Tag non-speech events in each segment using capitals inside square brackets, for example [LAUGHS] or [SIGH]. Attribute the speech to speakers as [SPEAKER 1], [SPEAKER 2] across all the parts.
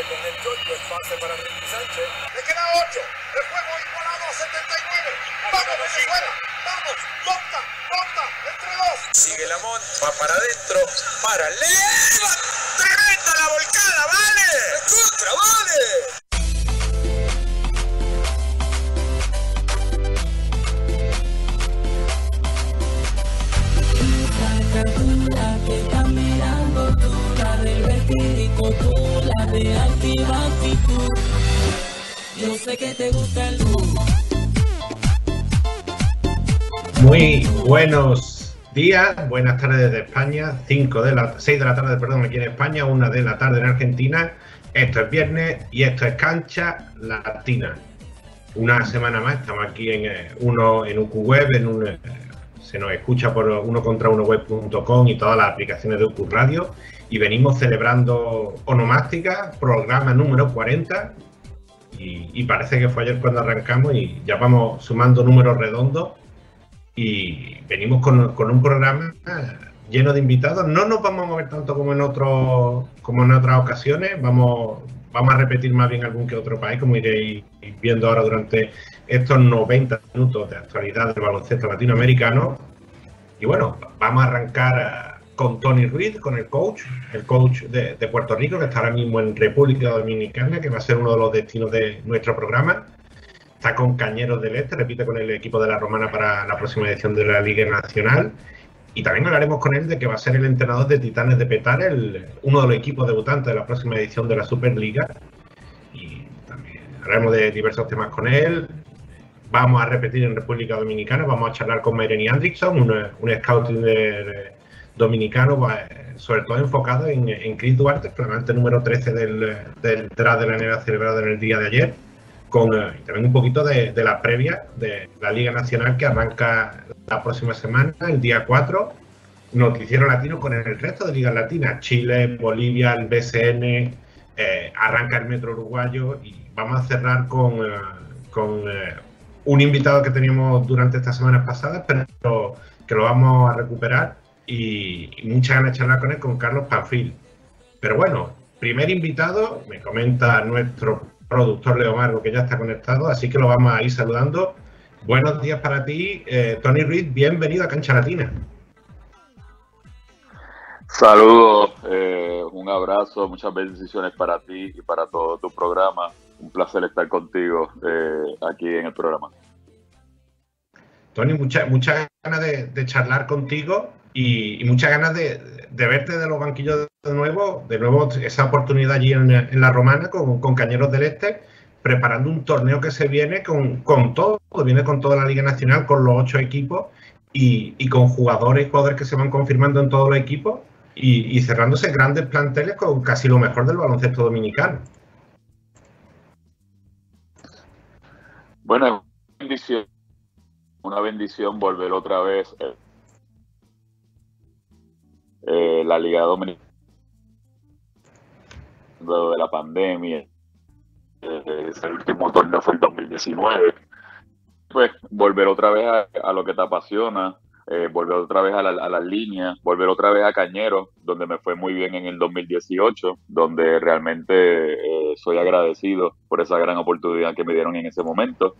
[SPEAKER 1] que con el Giorgio es pase para Ricky Sánchez.
[SPEAKER 2] Le queda 8. El juego igualado a 79. ¡Vamos, Venezuela! ¡Vamos! ¡Lota! ¡Lota! ¡Entre dos!
[SPEAKER 1] Sigue Lamont, va para adentro, para leva. ¡Tremenda la volcada, vale! ¡Contra, vale!
[SPEAKER 3] Muy buenos días, buenas tardes desde España, 5 de la 6 de la tarde, perdón, aquí en España, 1 de la tarde en Argentina. Esto es viernes y esto es Cancha Latina. Una semana más, estamos aquí en eh, uno en UQ Web, en un, eh, se nos escucha por uno contra uno web.com y todas las aplicaciones de UQ Radio y venimos celebrando Onomástica, programa número 40 y, parece que fue ayer cuando arrancamos y ya vamos sumando números redondos y venimos con, con un programa lleno de invitados. No nos vamos a mover tanto como en otros como en otras ocasiones. Vamos, vamos a repetir más bien algún que otro país, como iréis viendo ahora durante estos 90 minutos de actualidad del baloncesto latinoamericano. Y bueno, vamos a arrancar con Tony Ruiz, con el coach, el coach de, Puerto Rico, que está ahora mismo en República Dominicana, que va a ser uno de los destinos de nuestro programa. Está con Cañeros del Este, repite con el equipo de la Romana para la próxima edición de la Liga Nacional. Y también hablaremos con él de que va a ser el entrenador de Titanes de Petar, uno de los equipos debutantes de la próxima edición de la Superliga. Y también hablaremos de diversos temas con él. Vamos a repetir en República Dominicana, vamos a charlar con Mayreni Andrickson, un, un scouting de dominicano, sobre todo enfocado en, en Chris Duarte, flamante número 13 del, del draft de la NBA celebrado en el día de ayer con eh, también un poquito de, la previa de la Liga Nacional que arranca la próxima semana, el día 4. Noticiero Latino con el resto de ligas latinas, Chile, Bolivia, el BCN, eh, arranca el Metro Uruguayo y vamos a cerrar con, eh, con un invitado que teníamos durante estas semanas pasadas, pero que lo vamos a recuperar y, y muchas ganas de charlar con él, con Carlos Panfil. Pero bueno, primer invitado, me comenta nuestro productor Leo Margo, que ya está conectado, así que lo vamos a ir saludando. Buenos días para ti, eh, Tony Ruiz, bienvenido a Cancha Latina.
[SPEAKER 4] Saludos, eh, un abrazo, muchas bendiciones para ti y para todo tu programa. Un placer estar contigo eh, aquí en el programa.
[SPEAKER 3] Tony, muchas muchas ganas de, de charlar contigo y, muchas ganas de, verte de los banquillos de nuevo, de nuevo esa oportunidad allí en, la Romana con, con, Cañeros del Este, preparando un torneo que se viene con, con todo, viene con toda la Liga Nacional, con los ocho equipos y, y con jugadores y jugadores que se van confirmando en todos los equipos y, y, cerrándose grandes planteles con casi lo mejor del baloncesto dominicano.
[SPEAKER 4] Bueno, bendición, una bendición volver otra vez. Eh, la Liga Dominicana de la pandemia. Eh, el último torneo fue el 2019. Pues volver otra vez a, lo que te apasiona, eh, volver otra vez a, la, a, las líneas, volver otra vez a Cañero, donde me fue muy bien en el 2018, donde realmente soy agradecido por esa gran oportunidad que me dieron en ese momento.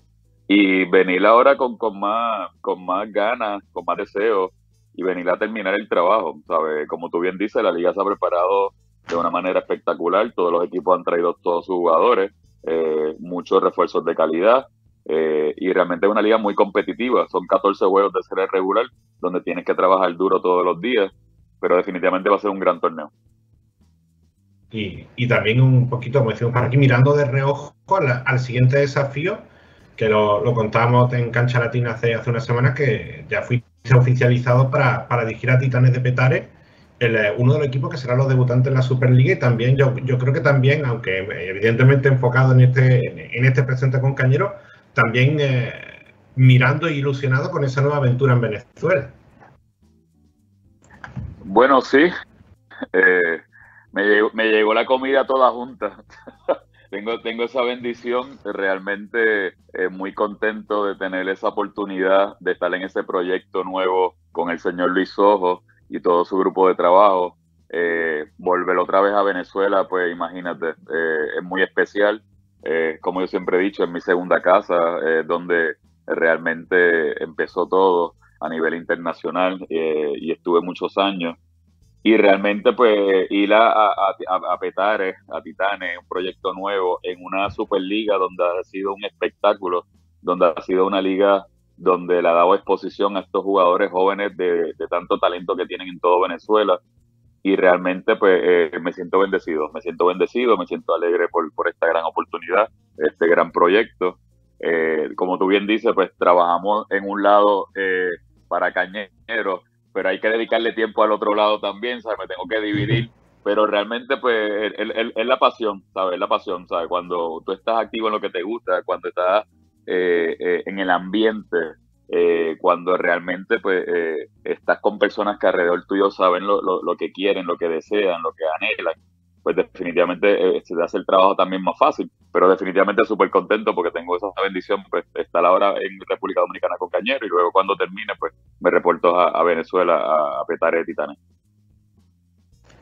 [SPEAKER 4] Y venir ahora con, con, más, con más ganas, con más deseo, y venir a terminar el trabajo. ¿sabe? Como tú bien dices, la liga se ha preparado de una manera espectacular, todos los equipos han traído todos sus jugadores, eh, muchos refuerzos de calidad, eh, y realmente es una liga muy competitiva. Son 14 juegos de serie regular donde tienes que trabajar duro todos los días, pero definitivamente va a ser un gran torneo.
[SPEAKER 3] Y, y también un poquito, como decimos por aquí, mirando de reojo al, siguiente desafío, que lo, lo contábamos en Cancha Latina hace, hace unas semanas, que ya fui oficializado para, para dirigir a Titanes de Petare, el, uno de los equipos que serán los debutantes en la Superliga y también yo, yo creo que también, aunque evidentemente enfocado en este, en este presente con Cañero, también eh, mirando e ilusionado con esa nueva aventura en Venezuela.
[SPEAKER 4] Bueno, sí. Eh, me, llegó, me, llegó, la comida toda junta. [LAUGHS] tengo, tengo esa bendición, realmente eh, muy contento de tener esa oportunidad de estar en ese proyecto nuevo con el señor Luis Ojo y todo su grupo de trabajo. eh, volver otra vez a Venezuela, pues imagínate, eh, es muy especial. Eh, como yo siempre he dicho, es mi segunda casa, donde realmente empezó todo a nivel internacional y estuve muchos años. Y realmente, pues, ir a, a, a, a Petare, a Titanes, un proyecto nuevo en una Superliga donde ha sido un espectáculo, donde ha sido una liga donde le ha dado exposición a estos jugadores jóvenes de, de tanto talento que tienen en todo Venezuela y realmente pues eh, me siento bendecido, me siento bendecido, me siento alegre por, por esta gran oportunidad, este gran proyecto. Eh, como tú bien dices, pues trabajamos en un lado eh, para cañeros, pero hay que dedicarle tiempo al otro lado también, ¿sabes? Me tengo que dividir, pero realmente pues es la pasión, ¿sabes? Es la pasión, ¿sabes? Cuando tú estás activo en lo que te gusta, cuando estás en el ambiente, eh, cuando realmente pues eh, estás con personas que alrededor tuyo saben lo, lo, que quieren, lo que desean, lo que anhelan, pues definitivamente eh, se te hace el trabajo también más fácil, pero definitivamente súper contento porque tengo esa bendición, pues está la hora en República Dominicana con Cañero y luego cuando termine pues me reporto a, Venezuela a, petar de Titanes.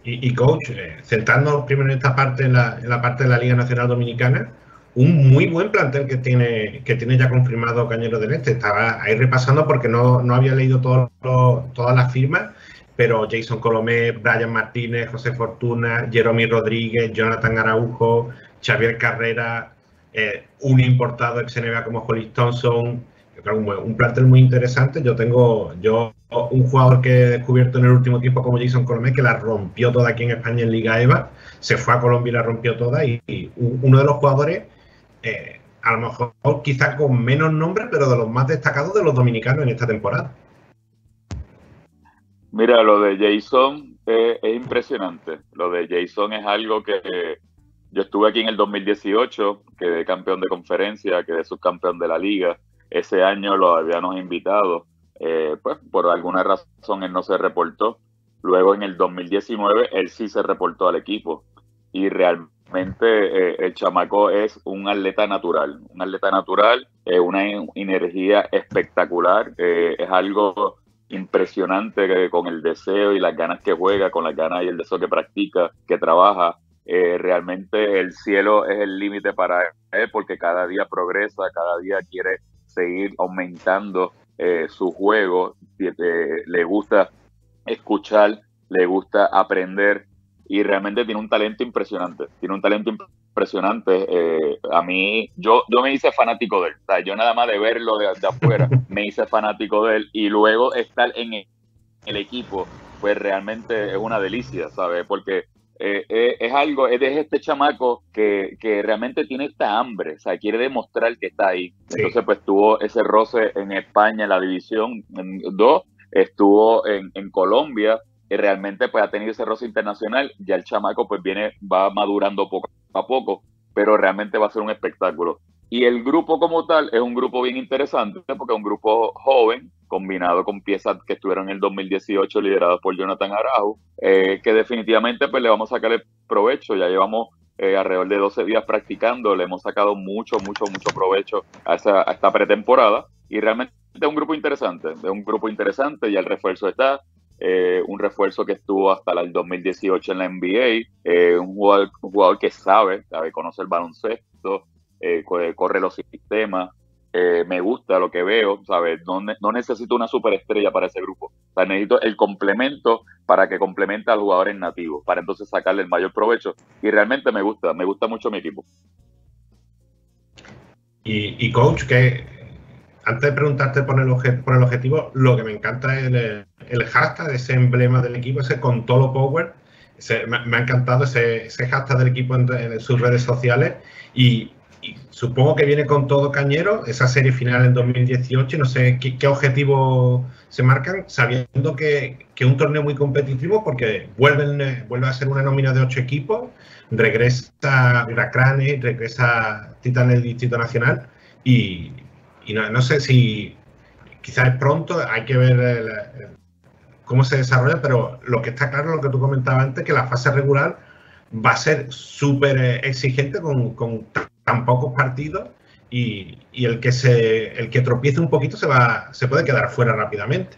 [SPEAKER 3] Y, y coach, centrando primero en esta parte, en la, en la parte de la Liga Nacional Dominicana, un muy buen plantel que tiene, que tiene ya confirmado Cañero del Este. Estaba ahí repasando porque no, no había leído todas las firmas, pero Jason Colomé, Brian Martínez, José Fortuna, Jeromy Rodríguez, Jonathan Araujo, Xavier Carrera, eh, un importado ex NBA como Hollis Thompson. Un, un, plantel muy interesante. Yo tengo yo un jugador que he descubierto en el último tiempo como Jason Colomé que la rompió toda aquí en España en Liga EVA. Se fue a Colombia y la rompió toda. y uno de los jugadores eh, a lo mejor quizá con menos nombre, pero de los más destacados de los dominicanos en esta temporada.
[SPEAKER 4] Mira, lo de Jason es impresionante. Lo de Jason es algo que yo estuve aquí en el 2018, quedé campeón de conferencia, quedé subcampeón de la liga. Ese año lo habíamos invitado, eh, pues por alguna razón él no se reportó. Luego en el 2019 él sí se reportó al equipo y realmente eh, el chamaco es un atleta natural, un atleta natural, eh, una energía espectacular, eh, es algo impresionante con el deseo y las ganas que juega, con las ganas y el deseo que practica, que trabaja. realmente el cielo es el límite para él porque cada día progresa, cada día quiere seguir aumentando su juego, le gusta escuchar, le gusta aprender y realmente tiene un talento impresionante. Tiene un talento impresionante. Eh, a mí, yo, yo me hice fanático de él. O sea, yo nada más de verlo de, afuera, [LAUGHS] me hice fanático de él. Y luego estar en el, equipo, pues realmente es una delicia, ¿sabes? Porque eh, eh, es algo, es de este chamaco que, que, realmente tiene esta hambre, o sea, quiere demostrar que está ahí. Entonces, pues tuvo ese roce en España, en la División 2, estuvo en, en Colombia, y realmente pues ha tenido ese roce internacional, ya el chamaco pues viene, va madurando poco a poco, pero realmente va a ser un espectáculo. Y el grupo como tal es un grupo bien interesante porque es un grupo joven, combinado con piezas que estuvieron en el 2018 lideradas por Jonathan Araujo, eh, que definitivamente pues le vamos a sacar el provecho, ya llevamos eh, alrededor de 12 días practicando, le hemos sacado mucho, mucho, mucho provecho a, esa, a esta pretemporada. Y realmente es un grupo interesante, es un grupo interesante, ya el refuerzo está, eh, un refuerzo que estuvo hasta el 2018 en la NBA, eh, un, jugador, que sabe, sabe, conoce el baloncesto, eh, corre los sistemas, me gusta lo que veo, ¿sabes? No, no, necesito una superestrella para ese grupo, necesito el complemento para que complemente al jugador en nativo, para entonces sacarle el mayor provecho. Y realmente me gusta, me gusta mucho mi equipo.
[SPEAKER 3] Y, y coach, que antes de preguntarte por el, por el objetivo, lo que me encanta es el, el hashtag, ese emblema del equipo, ese con Tolo Power. me, ha encantado ese, ese, hashtag del equipo en, sus redes sociales y, supongo que viene con todo cañero, esa serie final en 2018. No sé qué, qué se marcan, sabiendo que es un torneo muy competitivo porque vuelven, vuelve a ser una nómina de ocho equipos, regresa Iracrane, regresa Titanes del Distrito Nacional y, no, no, sé si quizás pronto, hay que ver el, cómo se desarrolla, pero lo que está claro, lo que tú comentabas antes, que la fase regular va a ser súper eh, exigente con, tan pocos partidos y, el que se el que tropiece un poquito se va se puede quedar fuera rápidamente.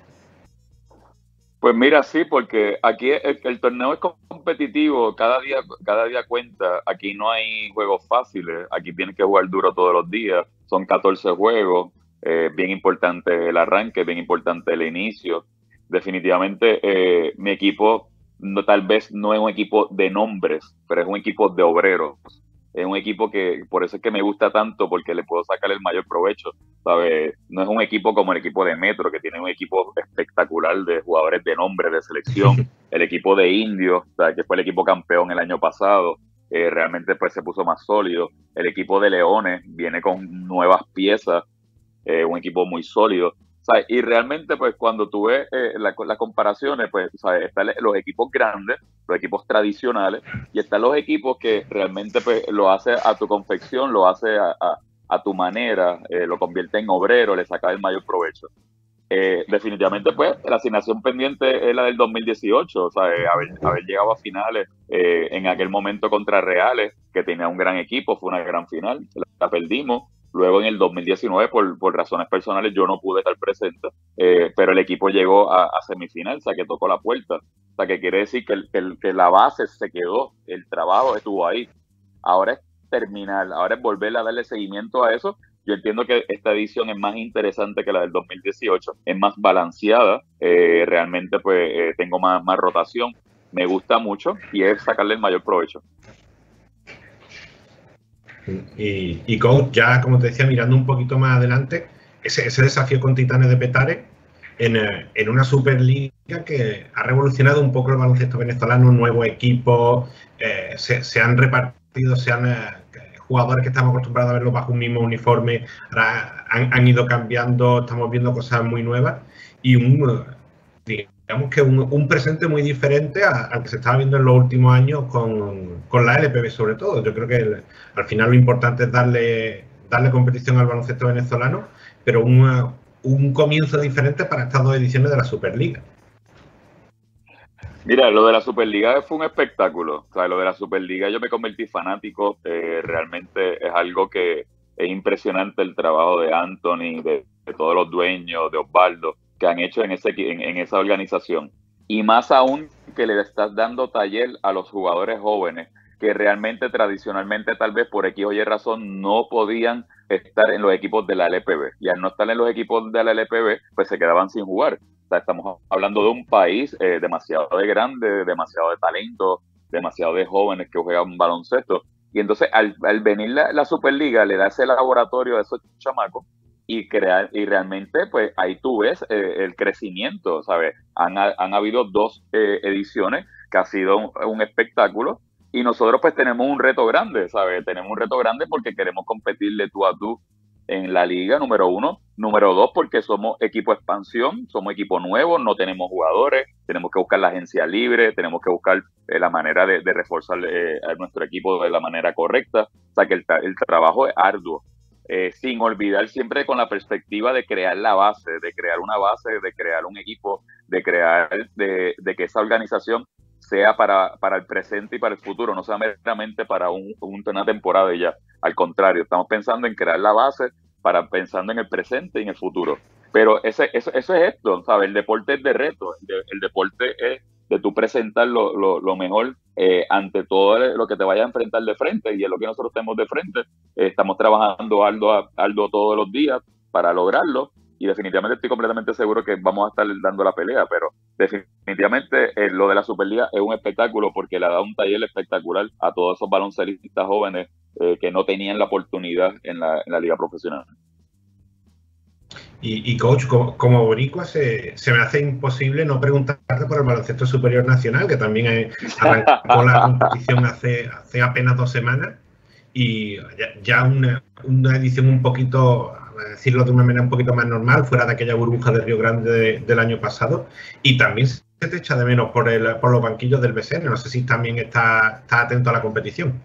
[SPEAKER 4] Pues mira, sí, porque aquí el, torneo es competitivo, cada día, cada día cuenta, aquí no hay juegos fáciles, aquí tienes que jugar duro todos los días, son 14 juegos, eh, bien importante el arranque, bien importante el inicio. Definitivamente eh, mi equipo no, tal vez no es un equipo de nombres, pero es un equipo de obreros es un equipo que por eso es que me gusta tanto porque le puedo sacar el mayor provecho. No es un equipo como el equipo de Metro que tiene un equipo espectacular de jugadores de nombre, de selección, [LAUGHS] el equipo de Indios, que fue el equipo campeón el año pasado, eh, realmente pues se puso más sólido, el equipo de Leones viene con nuevas piezas, eh, un equipo muy sólido, y realmente, pues cuando tú ves eh, las comparaciones, pues ¿sabes? están los equipos grandes, los equipos tradicionales, y están los equipos que realmente pues, lo hace a tu confección, lo hace a, tu manera, lo convierte en obrero, le saca el mayor provecho. Eh, definitivamente, pues, la asignación pendiente es la del 2018, o sea, haber, haber llegado a finales en aquel momento contra Reales, que tenía un gran equipo, fue una gran final, la perdimos, Luego en el 2019, por, por razones personales, yo no pude estar presente, eh, pero el equipo llegó a, semifinal, o sea, que tocó la puerta. O sea, que quiere decir que, el, que, la base se quedó, el trabajo estuvo ahí. Ahora es terminar, ahora es volver a darle seguimiento a eso. Yo entiendo que esta edición es más interesante que la del 2018, es más balanceada, eh, realmente pues eh, tengo más, más rotación, me gusta mucho y es sacarle el mayor provecho.
[SPEAKER 3] Y, y coach, ya como te decía, mirando un poquito más adelante, ese, desafío con Titanes de Petare en, eh, en, una Superliga que ha revolucionado un poco el baloncesto venezolano, un nuevo equipo, eh, se, han repartido, se han jugadores que estamos acostumbrados a verlos bajo un mismo uniforme, han, han, ido cambiando, estamos viendo cosas muy nuevas y un, digamos que un, presente muy diferente al que se estaba viendo en los últimos años con, con la LPB sobre todo. Yo creo que al final lo importante es darle, darle competición al baloncesto venezolano, pero un, un comienzo diferente para estas dos ediciones de la Superliga.
[SPEAKER 4] Mira, lo de la Superliga fue un espectáculo. O lo de la Superliga yo me convertí fanático. Eh, realmente es algo que es impresionante el trabajo de Anthony, de todos los dueños, de Osvaldo que han hecho en, ese, en, esa organización. Y más aún que le estás dando taller a los jugadores jóvenes que realmente tradicionalmente tal vez por X o Y razón no podían estar en los equipos de la LPB. Y al no estar en los equipos de la LPB, pues se quedaban sin jugar. Estamos hablando de un país eh, demasiado de grande, demasiado de talento, demasiado de jóvenes que juegan baloncesto. Y entonces al, venir la, la, Superliga le da ese laboratorio a esos chamacos y crear y realmente pues ahí tú ves eh, el crecimiento, ¿sabes? Han, han habido dos eh, ediciones que ha sido un, espectáculo y nosotros pues tenemos un reto grande, ¿sabes? Tenemos un reto grande porque queremos competirle tú a tú en la liga, número uno. Número dos, porque somos equipo expansión, somos equipo nuevo, no tenemos jugadores, tenemos que buscar la agencia libre, tenemos que buscar eh, la manera de, reforzar a nuestro equipo de la manera correcta. O sea que el, el trabajo es arduo. Eh, sin olvidar siempre con la perspectiva de crear la base, de crear una base, de crear un equipo, de crear, de, que esa organización sea para, para, el presente y para el futuro, no sea meramente para un, una temporada y ya. Al contrario, estamos pensando en crear la base para pensando en el presente y en el futuro. Pero ese, eso, eso es esto, ¿sabes? El deporte es de reto, el deporte es de tú presentar lo, lo, mejor eh, ante todo lo que te vaya a enfrentar de frente y es lo que nosotros tenemos de frente. Estamos trabajando algo, algo todos los días para lograrlo y definitivamente estoy completamente seguro que vamos a estar dando la pelea, pero definitivamente eh, lo de la Superliga es un espectáculo porque le ha dado un taller espectacular a todos esos baloncelistas jóvenes que no tenían la oportunidad en la, liga profesional.
[SPEAKER 3] Y, coach, como, como boricua, se, se, me hace imposible no preguntarte por el baloncesto superior nacional, que también arrancó la competición hace, hace apenas dos semanas. Y ya, una, una, edición un poquito, decirlo de una manera un poquito más normal, fuera de aquella burbuja de Río Grande del año pasado. Y también se te echa de menos por, el, por los banquillos del BCN. No sé si también está, está atento a la competición.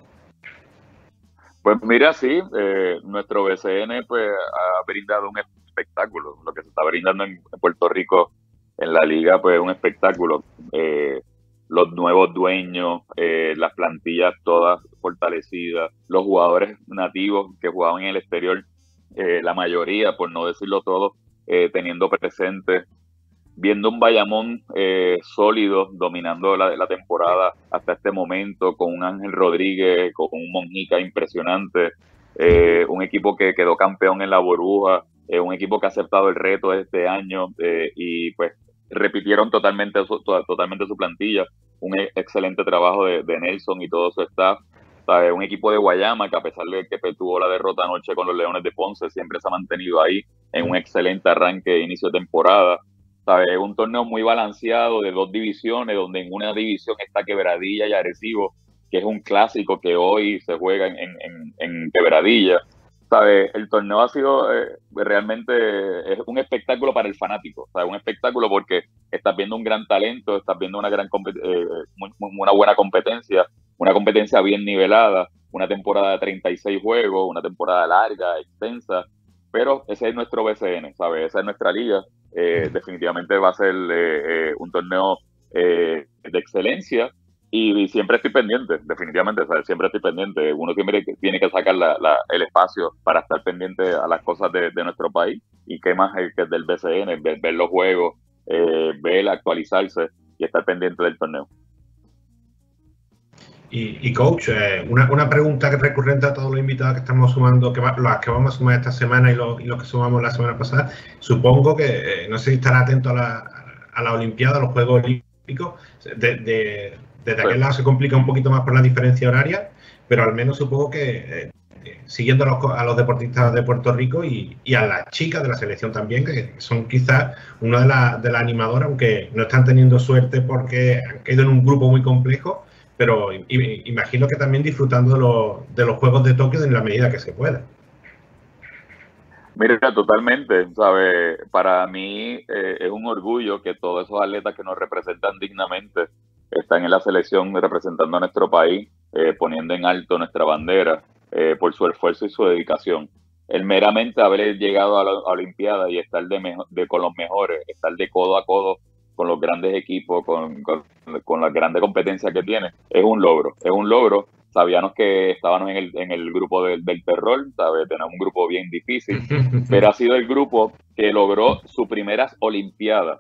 [SPEAKER 4] Pues mira, sí, eh, nuestro BCN pues, ha brindado un espectáculo. Lo que se está brindando en, Puerto Rico en la liga, pues es un espectáculo. Eh, los nuevos dueños, eh, las plantillas todas fortalecidas, los jugadores nativos que jugaban en el exterior, eh, la mayoría, por no decirlo todo, teniendo presente viendo un Bayamón eh, sólido, dominando la, temporada hasta este momento, con un Ángel Rodríguez, con un Monjica impresionante, eh, un equipo que quedó campeón en la burbuja, eh, un equipo que ha aceptado el reto este año y pues repitieron totalmente su, totalmente su plantilla, un e, excelente trabajo de, de Nelson y todo su staff. Un equipo de Guayama que a pesar de que tuvo la derrota anoche con los Leones de Ponce, siempre se ha mantenido ahí en un excelente arranque de inicio de temporada. ¿sabes? Un torneo muy balanceado de dos divisiones, donde en una división está Quebradilla y Arecibo, que es un clásico que hoy se juega en, en, en Quebradilla. ¿Sabes? El torneo ha sido eh, realmente es un espectáculo para el fanático, ¿sabes? Un espectáculo porque estás viendo un gran talento, estás viendo una gran eh, una buena competencia, una competencia bien nivelada, una temporada de 36 juegos, una temporada larga, extensa, pero ese es nuestro BCN, ¿sabes? Esa es nuestra liga eh, definitivamente va a ser eh, eh, un torneo de excelencia y, siempre estoy pendiente, definitivamente, siempre estoy pendiente. Uno siempre tiene que sacar el espacio para estar pendiente a las cosas de, nuestro país y qué más que del BCN, ver, los juegos, ver, actualizarse y estar pendiente del torneo.
[SPEAKER 3] Y, coach, eh, una, una, pregunta que recurrente a todos los invitados que estamos sumando, que las que vamos a sumar esta semana y los, que sumamos la semana pasada, supongo que, eh, no sé si estará atento a la, a la Olimpiada, a los Juegos Olímpicos, de, desde aquel lado se complica un poquito más por la diferencia horaria, pero al menos supongo que eh, siguiendo a los, a los, deportistas de Puerto Rico y, y, a las chicas de la selección también, que son quizás una de las de la animadoras, aunque no están teniendo suerte porque han caído en un grupo muy complejo, pero imagino que también disfrutando de, los Juegos de Tokio en la medida que se pueda.
[SPEAKER 4] Mira, totalmente, ¿sabe? Para mí eh, es un orgullo que todos esos atletas que nos representan dignamente están en la selección representando a nuestro país, eh, poniendo en alto nuestra bandera eh, por su esfuerzo y su dedicación. El meramente haber llegado a la, Olimpiada y estar de, de, con los mejores, estar de codo a codo con los grandes equipos, con, con, la grande competencia que tiene, es un logro, es un logro. Sabíamos que estábamos en el, en el grupo del, del terror, ¿sabe? tenemos un grupo bien difícil, [LAUGHS] pero ha sido el grupo que logró sus primeras Olimpiadas.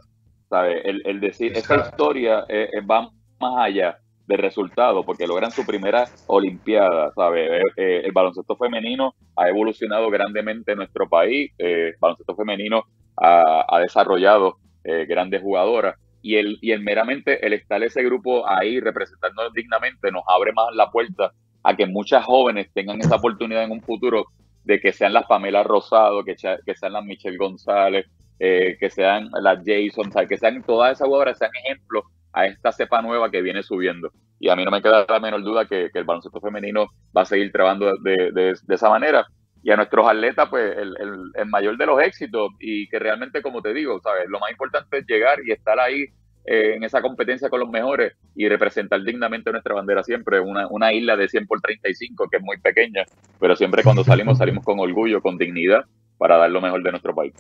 [SPEAKER 4] ¿sabe? El, el decir, esta historia eh, eh, va más allá del resultado, porque logran su primera Olimpiada, ¿sabe? Eh, el baloncesto femenino ha evolucionado grandemente en nuestro país, el baloncesto femenino ha, ha desarrollado eh, grandes jugadoras. Y el, y el meramente el estar ese grupo ahí representando dignamente nos abre más la puerta a que muchas jóvenes tengan esa oportunidad en un futuro de que sean las Pamela Rosado, que, que sean las Michelle González, eh, que sean las Jason, que sean todas esas jugadoras, sean ejemplos a esta cepa nueva que viene subiendo. Y a mí no me queda la menor duda que, el baloncesto femenino va a seguir trabajando de, de esa manera y a nuestros atletas, pues, el, el, mayor de los éxitos y que realmente, como te digo, ¿sabes? Lo más importante es llegar y estar ahí eh, en esa competencia con los mejores y representar dignamente nuestra bandera siempre, una, una isla de 100 por 35 que es muy pequeña, pero siempre cuando salimos salimos con orgullo, con dignidad para dar lo mejor de nuestro país.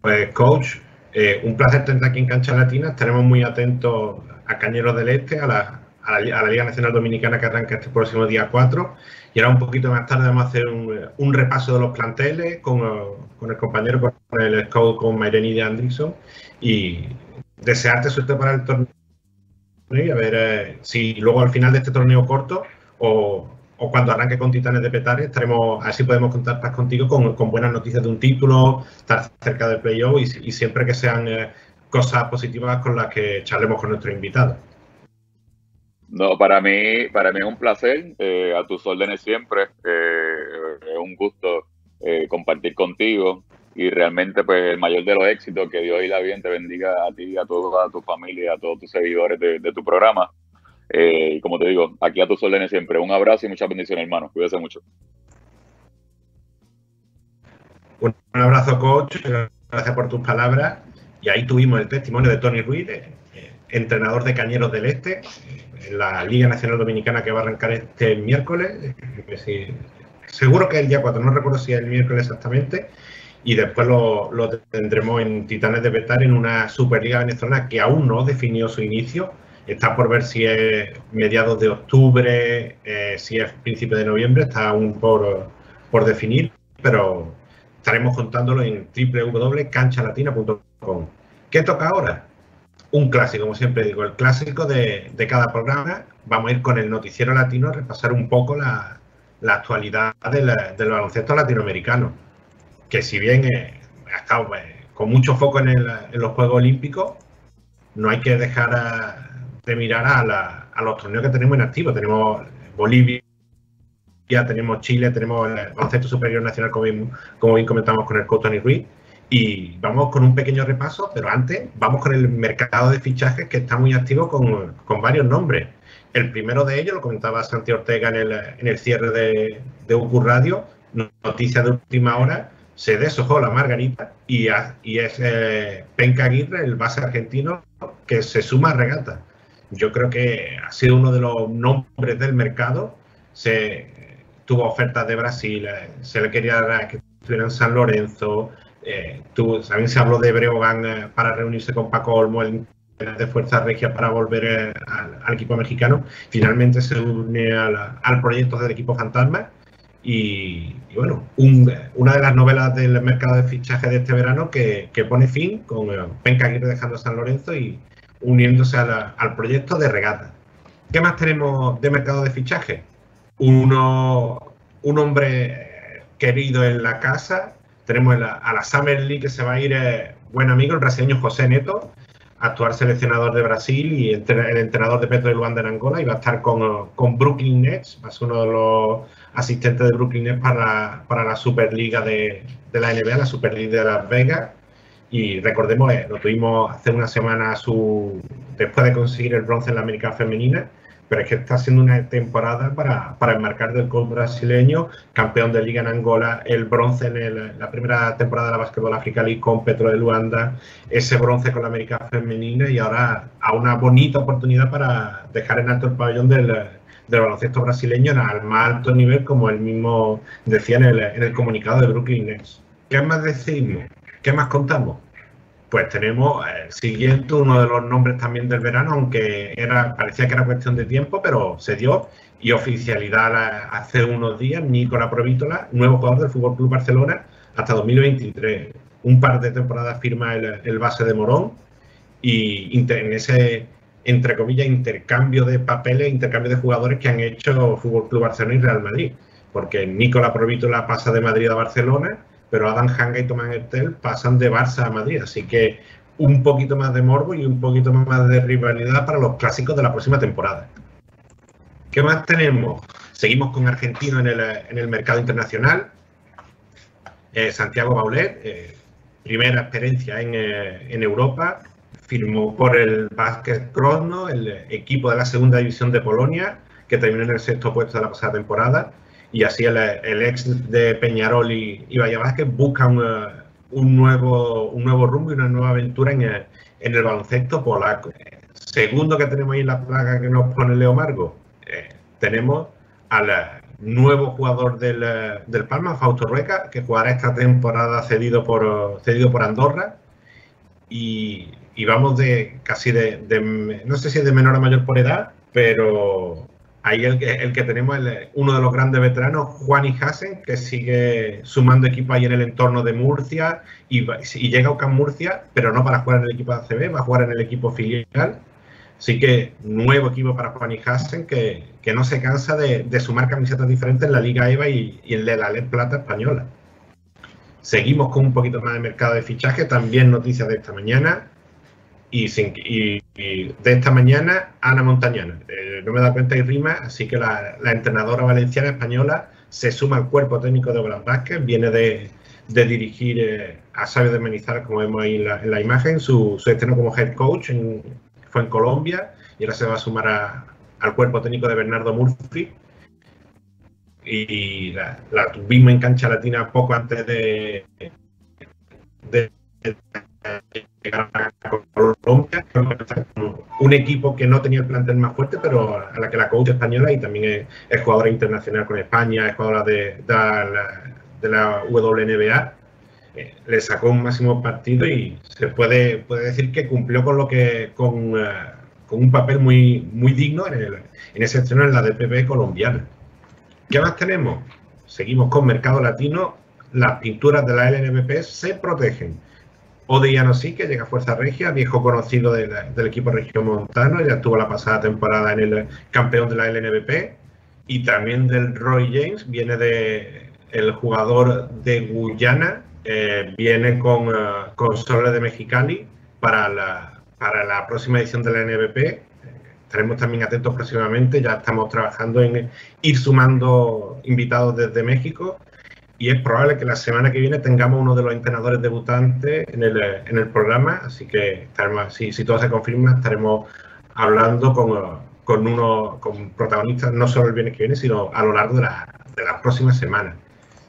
[SPEAKER 3] Pues coach, eh, un placer tenerte aquí en Cancha Latina, estaremos muy atentos a Cañeros del Este, a la, a la, Liga Nacional Dominicana que arranca este próximo día 4 y ahora un poquito más tarde vamos a hacer un, repaso de los planteles con, el compañero, con el scout, con Mayreni de Andrickson y desearte suerte para el torneo y a ver eh, si luego al final de este torneo corto o, cuando arranque con Titanes de Petare estaremos, así podemos contactar contigo con, buenas noticias de un título, estar cerca del playoff y, y siempre que sean eh, cosas positivas con las que charlemos con nuestros invitados.
[SPEAKER 4] No, para mí, para mí es un placer, eh, a tus órdenes siempre, eh, es un gusto eh, compartir contigo. Y realmente pues el mayor de los éxitos, que Dios y la bien te bendiga a ti, a toda tu familia, a todos tus seguidores de, tu programa. y como te digo, aquí a tus órdenes siempre, un abrazo y muchas bendiciones hermano, cuídese mucho.
[SPEAKER 3] Un abrazo coach, gracias por tus palabras. Y ahí tuvimos el testimonio de Tony Ruiz, entrenador de Cañeros del Este la Liga Nacional Dominicana que va a arrancar este miércoles. seguro que es el día 4, no recuerdo si es el miércoles exactamente. Y después lo, tendremos en Titanes de Betar en una Superliga venezolana que aún no definió su inicio. Está por ver si es mediados de octubre, eh, si es principio de noviembre, está aún por, por definir, pero estaremos contándolo en www.canchalatina.com. ¿Qué toca ahora? Un clásico, como siempre digo, el clásico de, cada programa. Vamos a ir con el noticiero latino a repasar un poco la, actualidad del baloncesto latinoamericano, que si bien eh, ha estado eh, con mucho foco en, los Juegos Olímpicos, no hay que dejar de mirar a, a los torneos que tenemos en activo. Tenemos Bolivia, ya tenemos Chile, tenemos el baloncesto superior nacional, como bien, como bien comentamos con el coach Tony Ruiz. Y vamos con un pequeño repaso, pero antes vamos con el mercado de fichajes que está muy activo con, con varios nombres. El primero de ellos, lo comentaba Santi Ortega en el, en el cierre de, de UQ Radio, noticia de última hora, se deshojó la margarita y, y es eh, Penca Aguirre, el base argentino, que se suma a regata. Yo creo que ha sido uno de los nombres del mercado. Se, tuvo ofertas de Brasil, eh, se le quería que estuviera en San Lorenzo, eh, también se habló de Breogán eh, para reunirse con Paco Olmo, el de Fuerza Regia para volver al, equipo mexicano. Finalmente se une al, proyecto del equipo Fantasma. Y, bueno, una de las novelas del mercado de fichaje de este verano que, pone fin con Penca Aguirre dejando San Lorenzo y uniéndose al proyecto de regata. ¿Qué más tenemos de mercado de fichaje? uno, un hombre querido en la casa. Tenemos a la Summer League que se va a ir, eh, buen amigo, el brasileño José Neto, actual seleccionador de Brasil y el, entrenador de Petro de Luanda en Angola. Y va a estar con, con Brooklyn Nets, va a ser uno de los asistentes de Brooklyn Nets para, para la Superliga de, de la NBA, la Superliga de Las Vegas. Y recordemos, eh, lo tuvimos hace una semana su, después de conseguir el bronce en la América Femenina pero es que está siendo una temporada para, para enmarcar del club brasileño, campeón de liga en Angola, el bronce en la primera temporada de la Basketball Africa League con Petro de Luanda, ese bronce con la América Femenina y ahora a una bonita oportunidad para dejar en alto el pabellón del, del baloncesto brasileño al más alto nivel, como él mismo decía en el, en el comunicado de Brooklyn Nets. ¿Qué más decimos? ¿Qué más contamos? Pues tenemos el siguiente, uno de los nombres también del verano, aunque era, parecía que era cuestión de tiempo, pero se dio y oficialidad hace unos días, Nicola Provítola, nuevo jugador del Fútbol Club Barcelona hasta 2023. Un par de temporadas firma el, base de Morón y en ese, entre comillas, intercambio de papeles, intercambio de jugadores que han hecho Fútbol Club Barcelona y Real Madrid. Porque Nicola Provítola pasa de Madrid a Barcelona pero Adam Hanga y Tomás Hertel pasan de Barça a Madrid, así que un poquito más de morbo y un poquito más de rivalidad para los clásicos de la próxima temporada. ¿Qué más tenemos? Seguimos con Argentino en el, mercado internacional. Eh, Santiago Baulet, eh, primera experiencia en, eh, en, Europa, firmó por el Basket Krosno, el equipo de la segunda división de Polonia, que terminó en el sexto puesto de la pasada temporada y así el, ex de Peñarol y, y Valle Vázquez busca un, nuevo, un nuevo rumbo y una nueva aventura en el, en el baloncesto polaco. Segundo que tenemos ahí en la plaga que nos pone Leo Margo, eh, tenemos al nuevo jugador del, del Palma, Fausto Rueca, que jugará esta temporada cedido por, cedido por Andorra. Y, y vamos de casi de, de, no sé si de menor a mayor por edad, pero Ahí el que, tenemos es uno de los grandes veteranos, Juan Hasen, que sigue sumando equipo ahí en el entorno de Murcia y, y llega a UCAM Murcia, pero no para jugar en el equipo de ACB, va a jugar en el equipo filial. Así que nuevo equipo para Juan Hasen, que, que no se cansa de, sumar camisetas diferentes en la Liga EVA y, y en la LED Plata española. Seguimos con un poquito más de mercado de fichaje, también noticias de esta mañana y, de esta mañana Ana Montañana. Eh, no me da cuenta y rima, así que la, entrenadora valenciana española se suma al cuerpo técnico de Obras Vázquez, viene de, dirigir eh, a Sabio de Menizar, como vemos ahí en la, imagen, su, su, estreno como head coach fue en Colombia y ahora se va a sumar al cuerpo técnico de Bernardo Murphy. Y la, tuvimos en cancha latina poco antes de Colombia, un equipo que no tenía el plantel más fuerte, pero a la que la coach española y también es, jugadora internacional con España, es jugadora de, de, la, WNBA, eh, le sacó un máximo partido y se puede, puede decir que cumplió con lo que con, eh, con un papel muy, muy digno en, el, en ese estreno en la DPB colombiana. ¿Qué más tenemos? Seguimos con Mercado Latino, las pinturas de la LNBP se protegen. Ode sí, que llega a Fuerza Regia, viejo conocido del equipo Regio Montano, ya estuvo la pasada temporada en el campeón de la LNBP, y también del Roy James, viene de el jugador de Guyana, eh, viene con, eh, con Soles de Mexicali para la, para la próxima edición de la NBP. Eh, Estaremos también atentos próximamente, ya estamos trabajando en ir sumando invitados desde México y es probable que la semana que viene tengamos uno de los entrenadores debutantes en el, eh, en el programa, así que estaremos, si, si todo se confirma, estaremos hablando con, eh, con uno con protagonistas no solo el viernes que viene, sino a lo largo de, la- de las próximas semanas.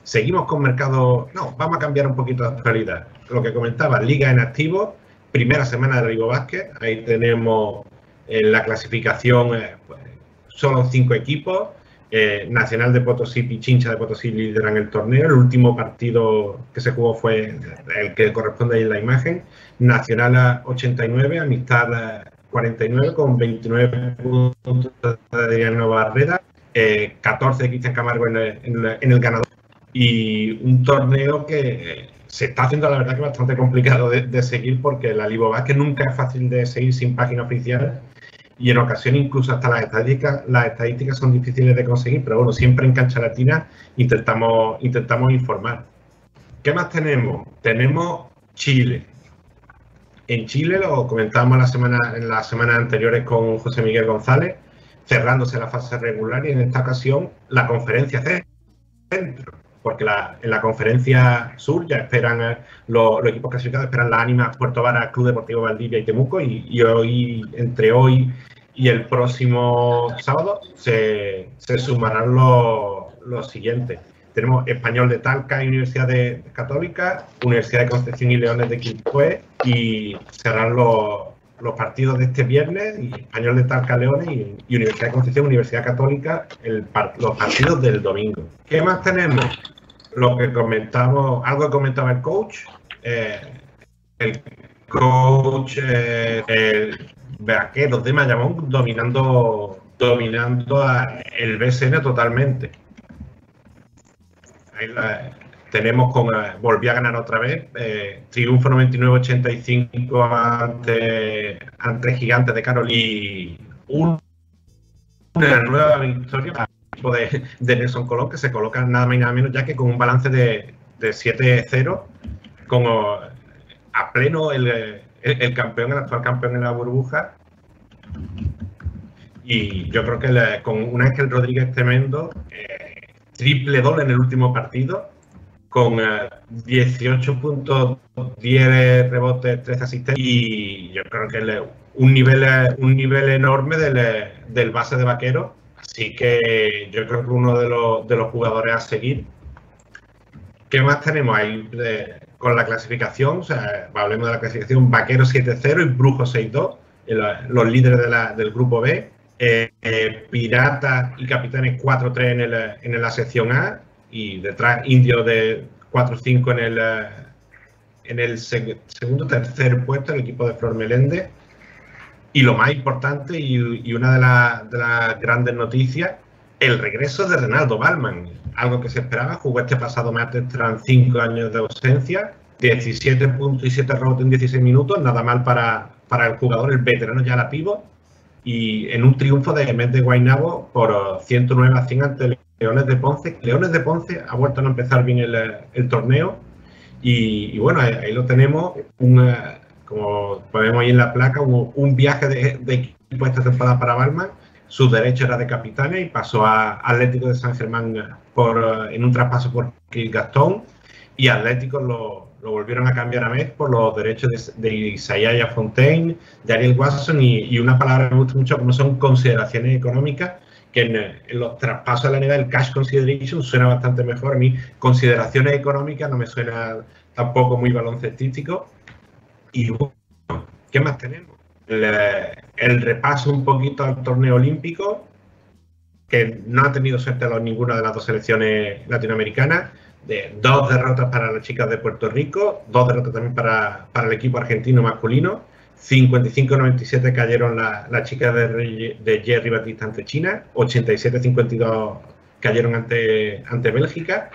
[SPEAKER 3] Seguimos con mercado. No, vamos a cambiar un poquito de actualidad. Lo que comentaba, Liga en activo, primera semana de Rigo Vázquez. Ahí tenemos en la clasificación eh, pues, solo cinco equipos. Eh, Nacional de Potosí, Pichincha de Potosí lideran el torneo. El último partido que se jugó fue el que corresponde ahí en la imagen. Nacional a 89, Amistad a 49 con 29 puntos de Adriano Barrera, eh, 14 de Cristian Camargo en el, en el- en el ganador y un torneo que eh, se está haciendo la verdad que bastante complicado de, de seguir porque la Libo Basket nunca es fácil de seguir sin página oficial y en ocasiones incluso hasta las estadísticas, las estadísticas son difíciles de conseguir, pero bueno, siempre en Cancha Latina intentamos, intentamos informar. ¿Qué más tenemos? Tenemos Chile. En Chile lo comentábamos la semana, en las semanas anteriores con José Miguel González, cerrándose la fase regular y en esta ocasión la conferencia centro, porque la- en la conferencia sur ya esperan eh, los, los equipos clasificados, esperan la Ánimas, Puerto Vara, Club Deportivo Valdivia y Temuco y, hoy, entre hoy y el próximo sábado, se, sumarán los, los siguientes. Tenemos Español de Talca y Universidad de Católica, Universidad de Concepción y Leones de Quilpué y serán los, los partidos de este viernes, Español de Talca Leones y, y Universidad de Concepción, Universidad Católica, el los partidos del domingo. ¿Qué más tenemos? Lo que comentamos, algo que comentaba el coach, eh, el coach eh, el vaquero de Mayamón dominando dominando a- el BSN totalmente. Tenemos con eh, volvió a ganar otra vez eh, triunfo 99-85 ante ante Gigantes de Carol y un- una nueva victoria de, Nelson Colón que se coloca nada más y nada menos ya que con un balance de, de 7-0 como a pleno el, el- campeón, el actual campeón en la burbuja. Y yo creo que le- con un Ángel Rodríguez tremendo, eh, triple doble en el último partido, con eh, 18 puntos, 10 rebotes, 13 asistencias. Y yo creo que un nivel, eh, un nivel enorme del, eh, del base de vaquero. Así que yo creo que uno de los, de los jugadores a seguir. ¿Qué más tenemos ahí eh, con la clasificación? O sea, hablemos de la clasificación Vaquero 7-0 y Brujo 6-2, el- los líderes de del grupo B. Eh, eh, Pirata y Capitanes 4-3 en, en la sección A y detrás Indio de 4-5 en el, en el seg- segundo tercer puesto, el equipo de Flor Meléndez. Y lo más importante y, una de, las- de las grandes noticias, el regreso de Renaldo Balman, algo que se esperaba, jugó este pasado martes tras cinco años de ausencia, 17 puntos y 7 rebotes en 16 minutos, nada mal para, para el jugador, el veterano ya la pivo, y en un triunfo de Met de Guaynabo por eh, 109 a 100 ante Leones de Ponce. Leones de Ponce ha vuelto a empezar bien el, torneo, y, bueno, ahí, ahí lo tenemos, un, como ponemos ahí en la placa, un, un viaje de, de equipo esta temporada para Balman. Su derecho era de capitán y pasó a Atlético de San Germán por, en un traspaso por Gastón. Y Atlético lo, lo volvieron a cambiar a Metz por los derechos de, Isaiah Fontaine, de Ariel Watson y, una palabra que me gusta mucho como son consideraciones económicas que en, los traspasos a la liga el cash consideration suena bastante mejor. A mí consideraciones económicas no me suena tampoco muy baloncestístico. Y bueno, ¿qué más tenemos? El, eh, el repaso un poquito al torneo olímpico, que no ha tenido suerte los- ninguna de las dos selecciones latinoamericanas. De, dos derrotas para las chicas de Puerto Rico, dos derrotas también para, para el equipo argentino masculino. 55-97 cayeron la- las chicas de, de Jerry Batista ante China, 87-52 cayeron ante, ante Bélgica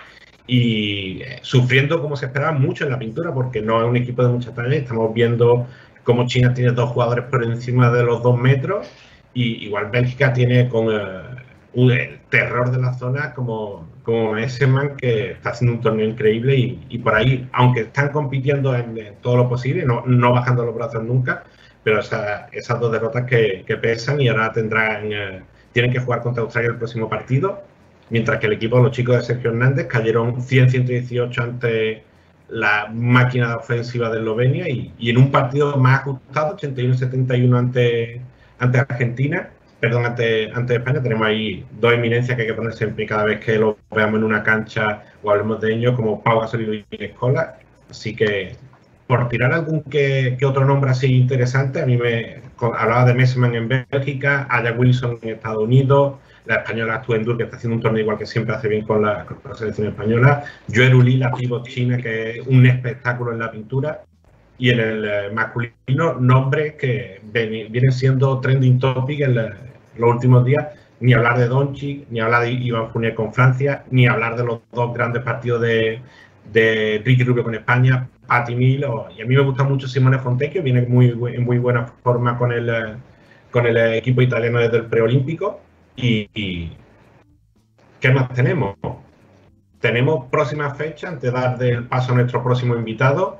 [SPEAKER 3] y eh, sufriendo como se esperaba mucho en la pintura porque no es un equipo de mucha talla. Estamos viendo cómo China tiene dos jugadores por encima de los dos metros y igual Bélgica tiene con el terror de la zona como, como man que está haciendo un torneo increíble y, por ahí, aunque están compitiendo en, todo lo posible, no, no, bajando los brazos nunca, pero esas dos derrotas que, pesan y ahora tendrán, eh, tienen que jugar contra Australia el próximo partido, mientras que el equipo de los chicos de Sergio Hernández cayeron 100-118 ante la máquina ofensiva de Eslovenia y, en un partido más ajustado, 81-71 ante, ante Argentina, perdón, ante, ante España, tenemos ahí dos eminencias que hay que poner siempre cada vez que lo veamos en una cancha o hablemos de ellos, como Pau Gasol y Escola. Así que, por tirar algún que, otro nombre así interesante, a mí me hablaba de Messman en Bélgica, Aya Wilson en Estados Unidos, la española Tuendur, que está haciendo un torneo igual que siempre hace bien con la, selección española, Joel la pivot china, que es un espectáculo en la pintura, y en el eh, masculino, nombres que vienen siendo trending topic en la, los últimos días, ni hablar de Donchi, ni hablar de Iván Funier con Francia, ni hablar de los dos grandes partidos de, de Ricky Rubio con España, Patti Mil, y a mí me gusta mucho Simone Fontecchio, viene muy, en muy buena forma con el, con el equipo italiano desde el preolímpico. Y, ¿qué más tenemos? Tenemos próxima fecha, antes de dar el paso a nuestro próximo invitado,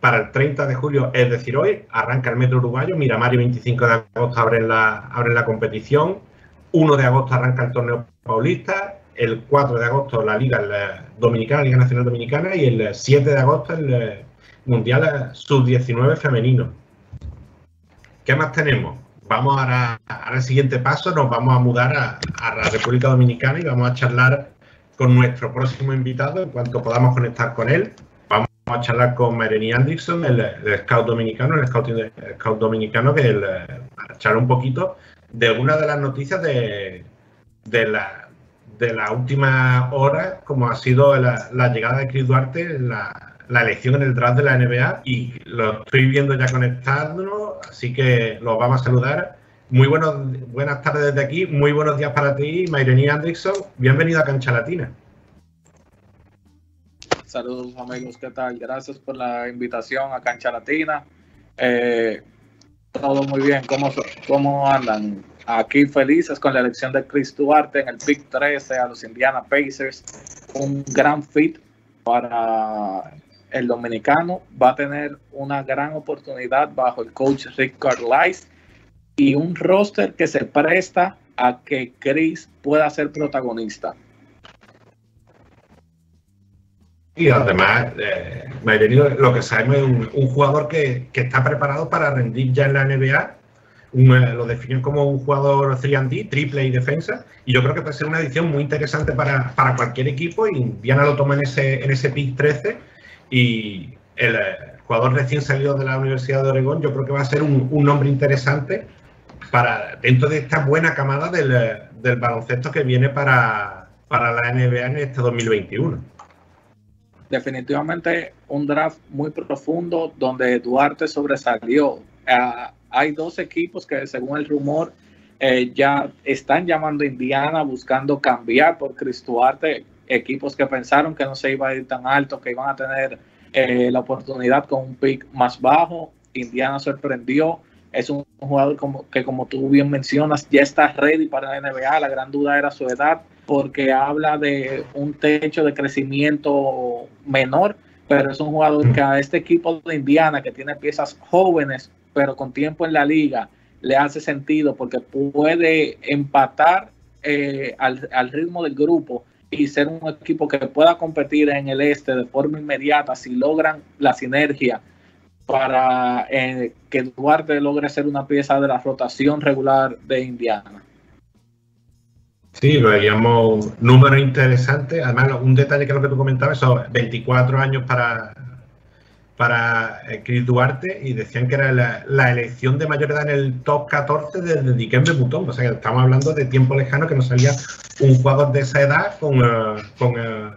[SPEAKER 3] para el 30 de julio, es decir, hoy, arranca el Metro Uruguayo, Miramar y 25 de agosto abren la, la competición, 1 de agosto arranca el torneo paulista, el 4 de agosto la Liga Dominicana, Liga Nacional Dominicana, y el 7 de agosto el Mundial Sub-19 femenino. ¿Qué más tenemos? Vamos ahora al siguiente paso, nos vamos a mudar a, a la República Dominicana y vamos a charlar con nuestro próximo invitado en cuanto podamos conectar con él. A charlar con Mereni Anderson, el, scout dominicano, el scout, scout dominicano, que el, para charlar un poquito de una de las noticias de, de la de la última hora, como ha sido la, llegada de Chris Duarte, la, elección en el draft de la NBA, y lo estoy viendo ya conectándonos, así que los vamos a saludar. Muy buenos, buenas tardes desde aquí, muy buenos días para ti, Mayreni Anderson. Bienvenido a Cancha Latina.
[SPEAKER 5] Saludos amigos, ¿qué tal? Gracias por la invitación a Cancha Latina. Eh, todo muy bien, ¿Cómo, ¿cómo andan? Aquí felices con la elección de Chris Duarte en el pick 13 a los Indiana Pacers. Un gran fit para el dominicano. Va a tener una gran oportunidad bajo el coach Rick Carlisle y un roster que se presta a que Chris pueda ser protagonista.
[SPEAKER 3] Y además, eh, lo que sabemos es un, jugador que, está preparado para rendir ya en la NBA. Eh, lo definen como un jugador 3D, triple y defensa. Y yo creo que puede ser una edición muy interesante para, cualquier equipo. Y Indiana lo toma en ese, en ese pick 13. Y el eh, jugador recién salido de la Universidad de Oregón, yo creo que va a ser un, nombre interesante para dentro de esta buena camada del, del baloncesto que viene para, para la NBA en este 2021
[SPEAKER 5] definitivamente un draft muy profundo donde Duarte sobresalió. Ah, hay dos equipos que según el rumor eh, ya están llamando a Indiana buscando cambiar por Chris Duarte, equipos que pensaron que no se iba a ir tan alto, que iban a tener eh, la oportunidad con un pick más bajo. Indiana sorprendió. Es un jugador como, que, como tú bien mencionas, ya está ready para la NBA. La gran duda era su edad porque habla de un techo de crecimiento menor, pero es un jugador que a este equipo de Indiana, que tiene piezas jóvenes, pero con tiempo en la liga, le hace sentido porque puede empatar eh, al, ritmo del grupo y ser un equipo que pueda competir en el este de forma inmediata si logran la sinergia para eh, que Duarte logre ser una pieza de la rotación regular de Indiana.
[SPEAKER 3] Sí, veíamos un número interesante. Además, un detalle que es lo que tú comentabas, son 24 años para, para eh, Chris Duarte y decían que era la, elección de mayor edad en el top 14 de Dikembe Mutombo. O sea, que estamos hablando de tiempo lejano que no salía un jugador de esa edad con, eh, con eh,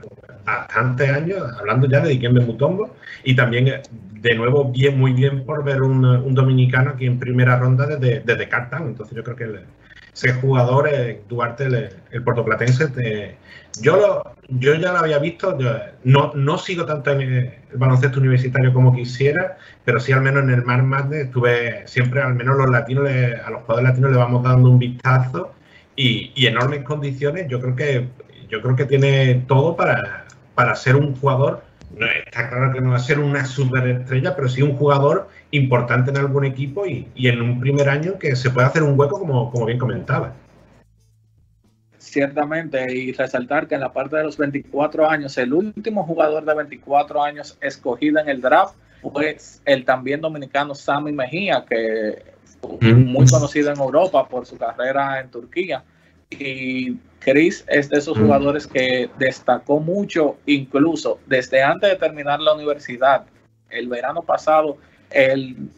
[SPEAKER 3] bastantes años, hablando ya de Dikembe Mutombo. Y también, de nuevo, bien, muy bien por ver un, dominicano aquí en primera ronda desde, desde Entonces, yo creo que ese jugador, eh, Duarte, el, el puertoplatense, te- yo, lo- yo ya lo había visto, no, no sigo tanto en el baloncesto universitario como quisiera, pero sí al menos en el Mar Madness estuve siempre, al menos los latinos, a los jugadores latinos le vamos dando un vistazo y, y enormes condiciones, yo creo que yo creo que tiene todo para, para ser un jugador, está claro que no va a ser una superestrella, pero sí un jugador importante en algún equipo y, y en un primer año que se puede hacer un hueco como, como bien comentaba.
[SPEAKER 5] Ciertamente, y resaltar que en la parte de los 24 años, el último jugador de 24 años escogido en el draft fue el también dominicano Sammy Mejía, que fue muy conocido en Europa por su carrera en Turquía. Y Chris es de esos
[SPEAKER 3] Mm.
[SPEAKER 5] jugadores que destacó mucho, incluso desde antes de terminar la universidad. El verano pasado, el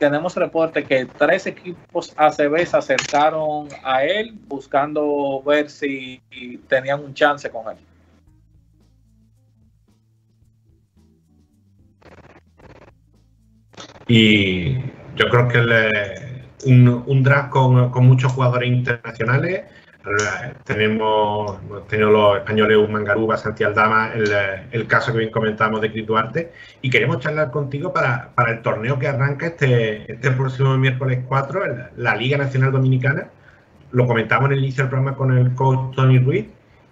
[SPEAKER 5] tenemos reporte que tres equipos ACB se acercaron a él buscando ver si tenían un chance con él.
[SPEAKER 3] Y yo creo que un, draft con muchos jugadores internacionales. Eh, Tenemos, hemos los españoles Usman Garuba, Santi Aldama, el, eh, el caso que bien comentamos de Cris Duarte. Y queremos charlar contigo para, para el torneo que arranca este, este próximo miércoles 4, en la, Liga Nacional Dominicana. Lo comentamos en el inicio del programa con el coach Tony Ruiz.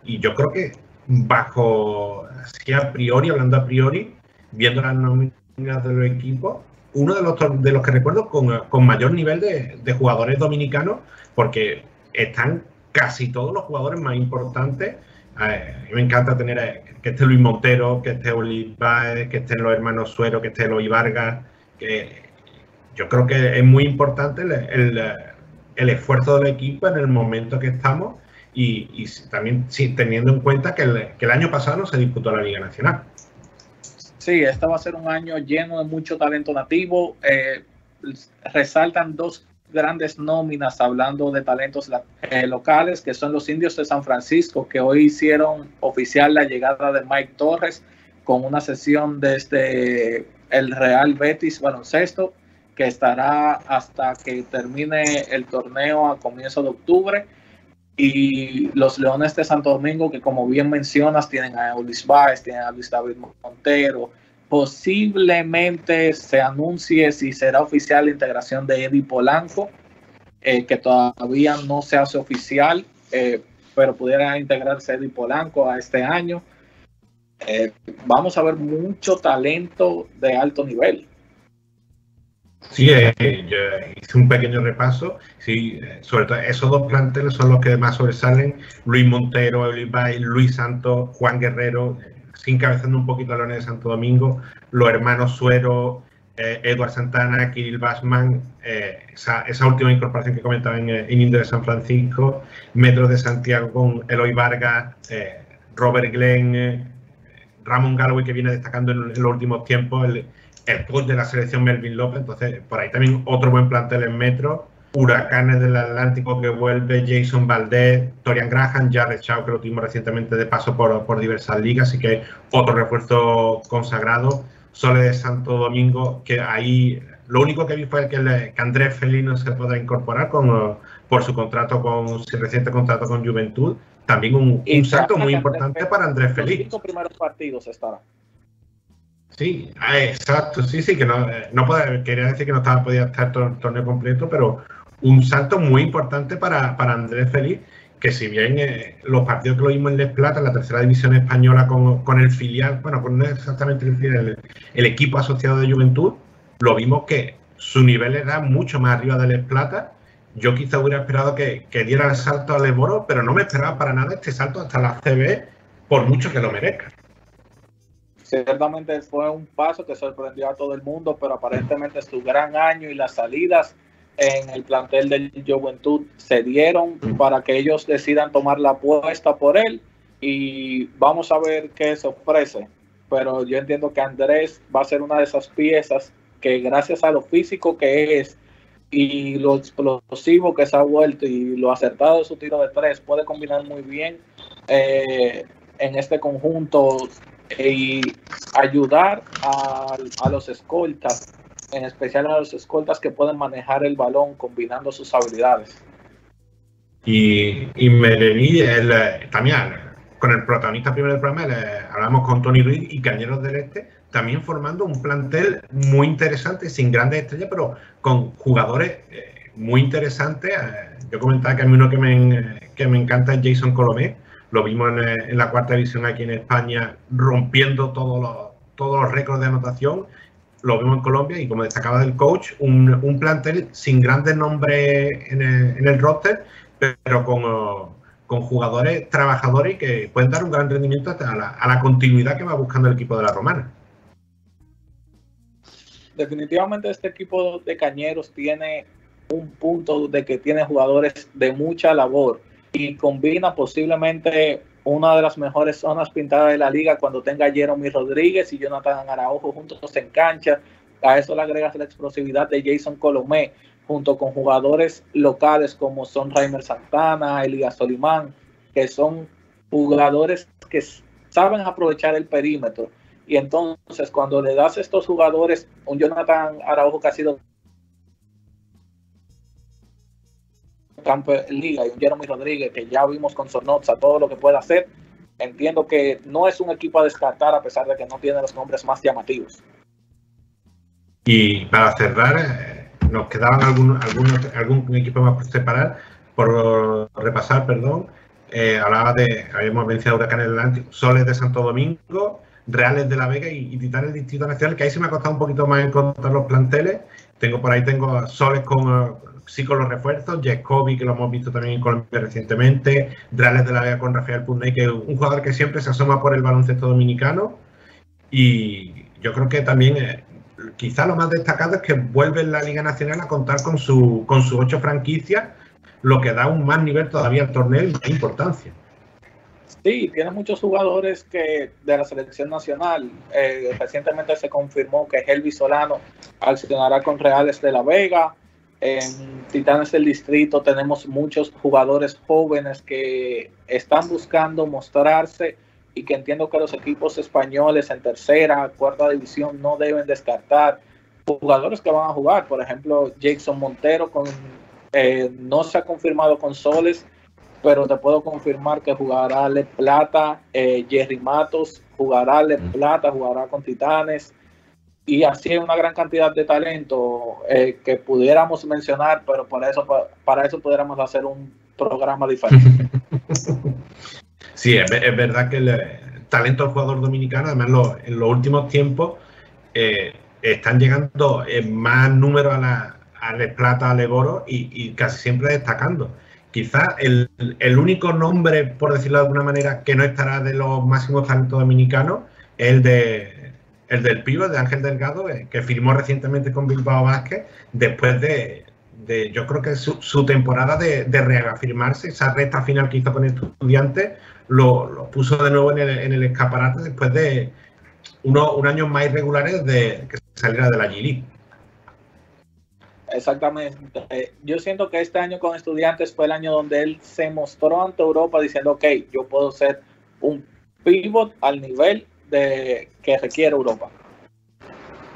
[SPEAKER 3] Y yo creo que bajo, así a priori, hablando a priori, viendo las nóminas de los equipos, uno de los, de los que recuerdo con, con mayor nivel de, de jugadores dominicanos, porque están casi todos los jugadores más importantes. Eh, a me encanta tener eh, que esté Luis Montero, que esté Oli Baez, que estén los hermanos Suero, que esté Eloy Vargas, que yo creo que es muy importante el, el, el esfuerzo del equipo en el momento que estamos y, y también sí, teniendo en cuenta que el, que el año pasado no se disputó la Liga Nacional.
[SPEAKER 5] Sí, este va a ser un año lleno de mucho talento nativo. Eh, resaltan dos grandes nóminas hablando de talentos eh, locales, que son los indios de San Francisco, que hoy hicieron oficial la llegada de Mike Torres con una sesión desde el Real Betis Baloncesto, que estará hasta que termine el torneo a comienzo de octubre. Y los Leones de Santo Domingo, que como bien mencionas, tienen a Ulis Baez, tienen a Luis David Montero. Posiblemente se anuncie si será oficial la integración de Eddie Polanco, eh, que todavía no se hace oficial, eh, pero pudiera integrarse Eddie Polanco a este año. Eh, vamos a ver mucho talento de alto nivel.
[SPEAKER 3] Sí, eh, hice un pequeño repaso. Sí, sobre esos dos planteles son los que más sobresalen. Luis Montero, Olivay, Luis Santos, Juan Guerrero, eh, sin cabezando un poquito a Leones de Santo Domingo, los hermanos Suero, eh, Eduard Santana, Kirill Basman, eh, esa, última incorporación que comentaba en, eh, en Indio de San Francisco, Metros de Santiago con Eloy Vargas, eh, Robert Glenn, Ramón Galloway que viene destacando en, en los últimos tiempos, el, el coach de la selección Melvin López, entonces por ahí también otro buen plantel en metro. Huracanes del Atlántico que vuelve, Jason Valdés, Torian Graham, Jared Shaw, que lo tuvimos recientemente de paso por, por diversas ligas, así que otro refuerzo consagrado. Sole de Santo Domingo, que ahí lo único que vi fue que, le- que Andrés Felino se podrá incorporar con, por su contrato con su reciente contrato con Juventud. También un, un salto muy importante para Andrés
[SPEAKER 5] Los
[SPEAKER 3] Feliz.
[SPEAKER 5] cinco primeros partidos estará.
[SPEAKER 3] Sí, ah, exacto, sí, sí, que no, eh, no puede- quería decir que no estaba podía estar todo el torneo completo, pero un salto muy importante para, para Andrés Feliz, que si bien eh, los partidos que lo vimos en Les Plata, en la tercera división española con, con el filial, bueno, con no exactamente el filial, el, equipo asociado de Juventud, lo vimos que su nivel era mucho más arriba de Les Plata. Yo quizá hubiera esperado que, que diera el salto al Leboro, pero no me esperaba para nada este salto hasta la CB, por mucho que lo merezca.
[SPEAKER 5] Ciertamente fue un paso que sorprendió a todo el mundo, pero aparentemente su gran año y las salidas en el plantel del Juventud se dieron para que ellos decidan tomar la apuesta por él y vamos a ver qué se ofrece. Pero yo entiendo que Andrés va a ser una de esas piezas que gracias a lo físico que es y lo explosivo que se ha vuelto y lo acertado de su tiro de tres puede combinar muy bien eh, en este conjunto y ayudar a, a, los escoltas, en especial a los escoltas que pueden manejar el balón combinando sus habilidades.
[SPEAKER 3] Y, y Melení, el, eh, también con el protagonista primero del programa, hablamos con Tony Ruiz y Cañeros del Este, también formando un plantel muy interesante, sin grandes estrellas, pero con jugadores eh, muy interesantes. Eh, yo comentaba que a mí uno que me, que me encanta es Jason Colomé, lo vimos en, en, la cuarta división aquí en España, rompiendo todos los, todos los récords de anotación. Lo vimos en Colombia y como destacaba del coach, un, un plantel sin grandes nombres en el, en el roster, pero con, con, jugadores trabajadores que pueden dar un gran rendimiento a la, a la continuidad que va buscando el equipo de la Romana.
[SPEAKER 5] Definitivamente este equipo de Cañeros tiene un punto de que tiene jugadores de mucha labor y combina posiblemente una de las mejores zonas pintadas de la liga cuando tenga Jeremy Rodríguez y Jonathan Araujo juntos en cancha. A eso le agregas la explosividad de Jason Colomé junto con jugadores locales como son Raimer Santana, Elías Solimán, que son jugadores que saben aprovechar el perímetro. Y entonces cuando le das a estos jugadores, un Jonathan Araujo que ha sido campo liga y un Jeremy Rodríguez que ya vimos con Sornoza todo lo que puede hacer, entiendo que no es un equipo a descartar a pesar de que no tiene los nombres más llamativos.
[SPEAKER 3] Y para cerrar, eh, nos quedaban algunos, algunos, algún equipo más por separar, por repasar, perdón. Eh, hablaba de, habíamos mencionado Huracán del Atlántico, Soles de Santo Domingo, Reales de la Vega y, y Titanes Distrito Nacional, que ahí se me ha costado un poquito más encontrar los planteles. Tengo por ahí tengo Soles con, sí con los refuerzos, Jacobi, que lo hemos visto también en Colombia recientemente, Reales de la Vega con Rafael Pundey, que es un jugador que siempre se asoma por el baloncesto dominicano. Y yo creo que también, eh, quizá lo más destacado es que vuelve la Liga Nacional a contar con, su, con sus ocho franquicias, lo que da un más nivel todavía al torneo y más importancia.
[SPEAKER 5] Sí, tiene muchos jugadores que de la selección nacional. Eh, recientemente se confirmó que Helvi Solano accionará con Reales de la Vega. En Titanes del Distrito tenemos muchos jugadores jóvenes que están buscando mostrarse y que entiendo que los equipos españoles en tercera, cuarta división no deben descartar jugadores que van a jugar. Por ejemplo, Jason Montero con, eh, no se ha confirmado con Soles, pero te puedo confirmar que jugará Le Plata, eh, Jerry Matos, jugará Le Plata, jugará con Titanes y así una gran cantidad de talento eh, que pudiéramos mencionar, pero para eso, para eso pudiéramos hacer un programa diferente. [LAUGHS]
[SPEAKER 3] Sí, es, es verdad que el talento del jugador dominicano, además lo, en los últimos tiempos, eh, están llegando en más número a la, a Les Plata, a Leboro y, y casi siempre destacando. Quizás el, el, único nombre, por decirlo de alguna manera, que no estará de los máximos talentos dominicanos es el de el del pivo de Ángel Delgado, eh, que firmó recientemente con Bilbao Vázquez, después de, yo creo que su, su temporada de, reafirmarse, esa recta final que hizo con estudiantes, lo, lo puso de nuevo en el, escaparate después de unos un años más irregulares de que saliera de la G
[SPEAKER 5] Exactamente. Eh, yo siento que este año con estudiantes fue el año donde él se mostró ante Europa diciendo, ok, yo puedo ser un pivot al nivel de que requiere Europa.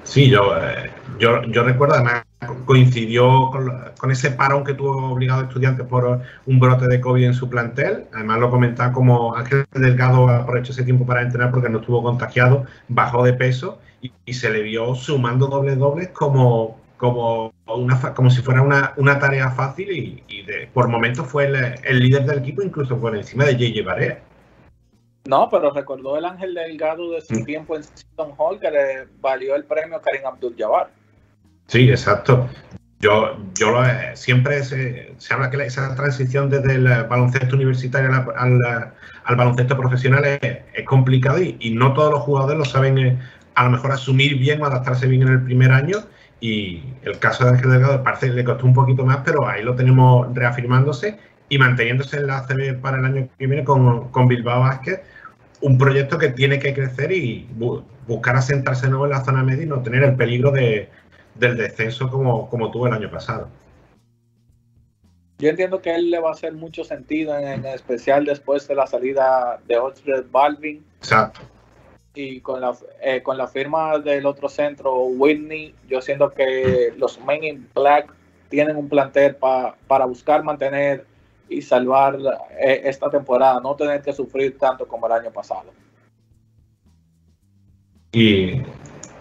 [SPEAKER 3] Sí, yo, eh, yo, yo recuerdo, además coincidió con, con, ese parón que tuvo obligado a estudiantes por un brote de COVID en su plantel. Además lo comentaba como Ángel Delgado aprovechó ese tiempo para entrenar porque no estuvo contagiado, bajó de peso y, se le vio sumando dobles dobles como, como, una, como si fuera una, una tarea fácil y, de, por momentos fue el, el, líder del equipo, incluso por encima de JJ Barea.
[SPEAKER 5] No, pero recordó el Ángel Delgado de su mm. tiempo en Seton Hall que le valió el premio Karim Abdul-Jabbar.
[SPEAKER 3] Sí, exacto. Yo, yo siempre se, se, habla que esa transición desde el baloncesto universitario al, al, al baloncesto profesional es, es complicado y, y, no todos los jugadores lo saben eh, a lo mejor asumir bien o adaptarse bien en el primer año. Y el caso de Ángel Delgado parece que le costó un poquito más, pero ahí lo tenemos reafirmándose y manteniéndose en la ACB para el año que viene con, con Bilbao Basket, un proyecto que tiene que crecer y bu buscar asentarse nuevo en la zona media y no tener el peligro de, del descenso como, como tuvo el año pasado.
[SPEAKER 5] Yo entiendo que a él le va a hacer mucho sentido, en, en especial después de la salida de Oxford Balvin.
[SPEAKER 3] Exacto.
[SPEAKER 5] Y con la, eh, con la firma del otro centro, Whitney, yo siento que los Men in Black tienen un plantel pa, para buscar mantener y salvar eh, esta temporada, no tener que sufrir tanto como el año pasado.
[SPEAKER 3] Y,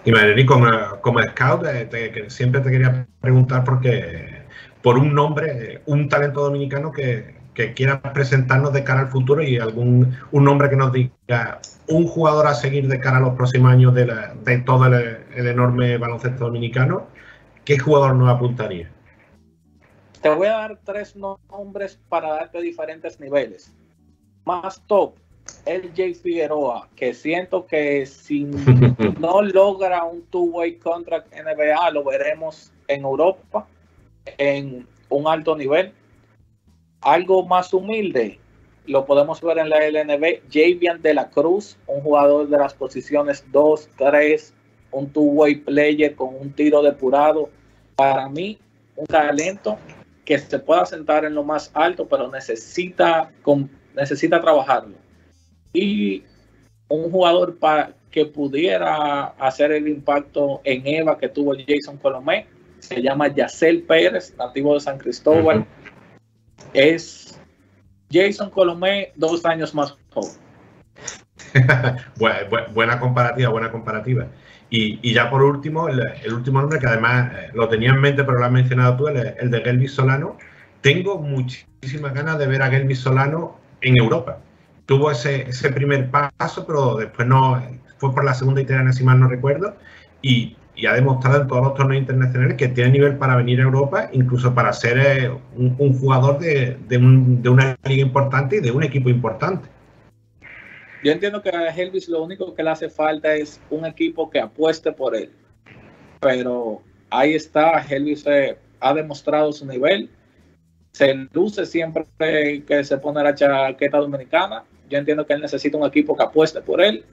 [SPEAKER 3] y Mayrení, como, como scout, eh, que siempre te quería preguntar porque por un nombre, un talento dominicano que, que quieras presentarnos de cara al futuro y algún un nombre que nos diga un jugador a seguir de cara a los próximos años de, de todo el enorme baloncesto dominicano, ¿qué jugador nos apuntaría?
[SPEAKER 5] Te voy a dar tres nombres para darte diferentes niveles. Más top, el Jay Figueroa, que siento que si [LAUGHS] no logra un two-way contract NBA, lo veremos en Europa en un alto nivel. Algo más humilde, lo podemos ver en la LNB, Javian de la Cruz, un jugador de las posiciones 2, 3, un two-way player con un tiro depurado. Para mí, un talento que se pueda sentar en lo más alto, pero necesita, con- necesita trabajarlo. Y un jugador para que pudiera hacer el impacto en Eva que tuvo Jason Colomé, se llama Yacel Pérez, nativo de San Cristóbal. Es Jason Colomé, dos años más joven. [LAUGHS]
[SPEAKER 3] Bu- bu- buena comparativa, buena comparativa. Y, ya por último, el, último nombre que además eh, lo tenía en mente, pero lo has mencionado tú, el, el de Gelvis Solano. Tengo muchísimas ganas de ver a Gelvis Solano en Europa. Tuvo ese, ese primer paso, pero después no fue por la segunda italiana, si mal no recuerdo, y, y ha demostrado en todos los torneos internacionales que tiene nivel para venir a Europa, incluso para ser eh, un, jugador de, de una liga importante y de un equipo importante.
[SPEAKER 5] Yo entiendo que a Elvis lo único que le hace falta es un equipo que apueste por él. Pero ahí está, Elvis eh, ha demostrado su nivel. Se luce siempre que se pone la chaqueta dominicana. Yo entiendo que él necesita un equipo que apueste por él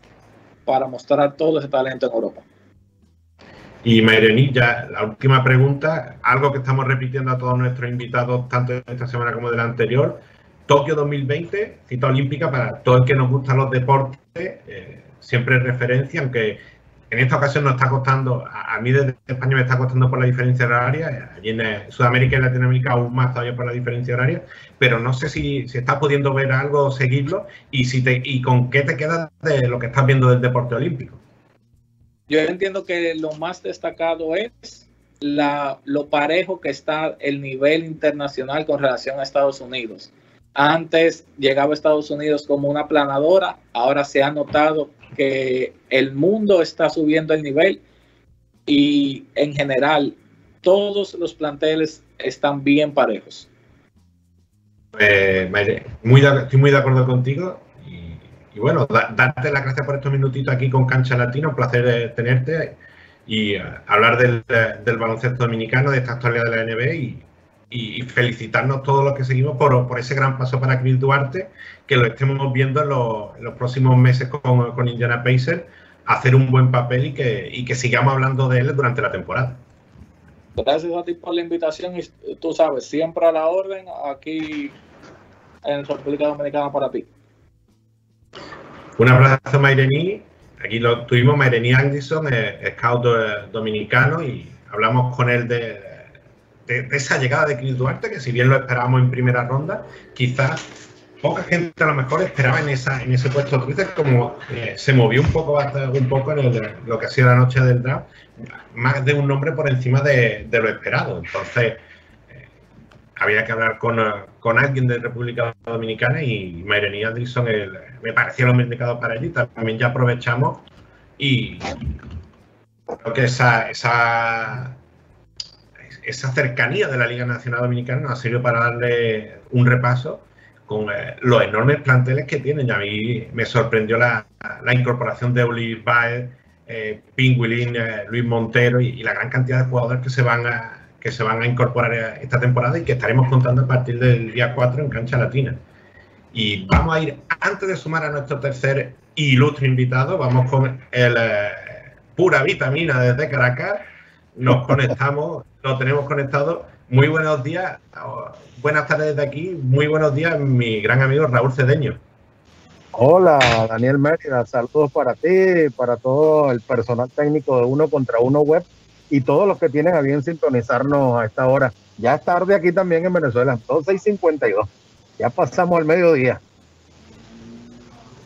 [SPEAKER 5] para mostrar todo ese talento en Europa.
[SPEAKER 3] Y Mayrení, ya la última pregunta, algo que estamos repitiendo a todos nuestros invitados, tanto de esta semana como de la anterior. Tokio 2020, cita olímpica para todo el que nos gustan los deportes, eh, siempre referencia, aunque en esta ocasión nos está costando, a, a mí desde España me está costando por la diferencia horaria, allí en Sudamérica y Latinoamérica aún más todavía por la diferencia horaria, pero no sé si, si estás pudiendo ver algo seguirlo y, si te, y con qué te quedas de lo que estás viendo del deporte olímpico.
[SPEAKER 5] Yo entiendo que lo más destacado es la, lo parejo que está el nivel internacional con relación a Estados Unidos. Antes llegaba a Estados Unidos como una planadora, ahora se ha notado que el mundo está subiendo el nivel y en general todos los planteles están bien parejos.
[SPEAKER 3] Pues, muy de- estoy muy de acuerdo contigo y, bueno, da- darte las gracias por estos minutitos aquí con Cancha Latina, un placer eh, tenerte y eh, hablar del, eh, del baloncesto dominicano, de esta actualidad de la NBA y- felicitarnos todos los que seguimos por, por ese gran paso para Chris Duarte, que lo estemos viendo en los, en los próximos meses con, con Indiana Pacers, hacer un buen papel y que, y que sigamos hablando de él durante la temporada.
[SPEAKER 5] Gracias a ti por la invitación y tú sabes, siempre a la orden aquí en República Dominicana para ti.
[SPEAKER 3] Un abrazo, Mairení. Aquí lo tuvimos, Mairení Anderson, eh, scout eh, dominicano, y hablamos con él de, esa llegada de Chris Duarte, que si bien lo esperábamos en primera ronda, quizás poca gente a lo mejor esperaba en, esa, en ese puesto 13, como eh, se movió un poco, un poco en lo que ha sido la noche del draft, más de un nombre por encima de, lo esperado. Entonces, eh, había que hablar con, con alguien de República Dominicana y Mayrení Anderson me parecía lo indicado para allí. También ya aprovechamos y creo que esa, esa, esa cercanía de la Liga Nacional Dominicana nos ha servido para darle un repaso con eh, los enormes planteles que tienen. Y a mí me sorprendió la, incorporación de Uli Baez, eh, eh, Luis Montero y, la gran cantidad de jugadores que se van a que se van a incorporar eh, esta temporada y que estaremos contando a partir del día 4 en Cancha Latina. Y vamos a ir, antes de sumar a nuestro tercer ilustre invitado, vamos con el pura vitamina desde Caracas. Nos conectamos, lo tenemos conectado. Muy buenos días, buenas tardes desde aquí. Muy buenos días, mi gran amigo Raúl Cedeño.
[SPEAKER 6] Hola, Daniel Mérida, saludos para ti, para todo el personal técnico de Uno contra Uno Web y todos los que tienen a bien sintonizarnos a esta hora. Ya es tarde aquí también en Venezuela, 12 y 52. Ya pasamos al mediodía.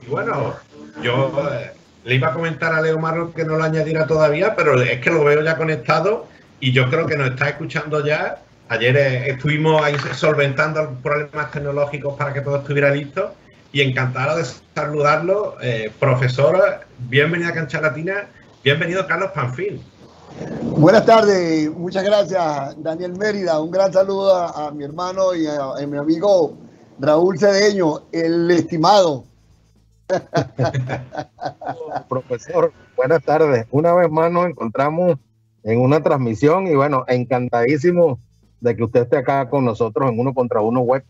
[SPEAKER 3] Y bueno, yo eh, le iba a comentar a Leo Marro que no lo añadiera todavía, pero es que lo veo ya conectado y yo creo que nos está escuchando ya. Ayer eh, estuvimos ahí solventando problemas tecnológicos para que todo estuviera listo y encantado de saludarlo. Eh, profesor, bienvenido a Cancha Latina, bienvenido Carlos Panfil.
[SPEAKER 7] Buenas tardes, muchas gracias Daniel Mérida, un gran saludo a, a mi hermano y a, a mi amigo Raúl Cedeño, el estimado. [LAUGHS]
[SPEAKER 6] Profesor, buenas tardes. Una vez más nos encontramos en una transmisión y bueno, encantadísimo de que usted esté acá con nosotros en uno contra uno web.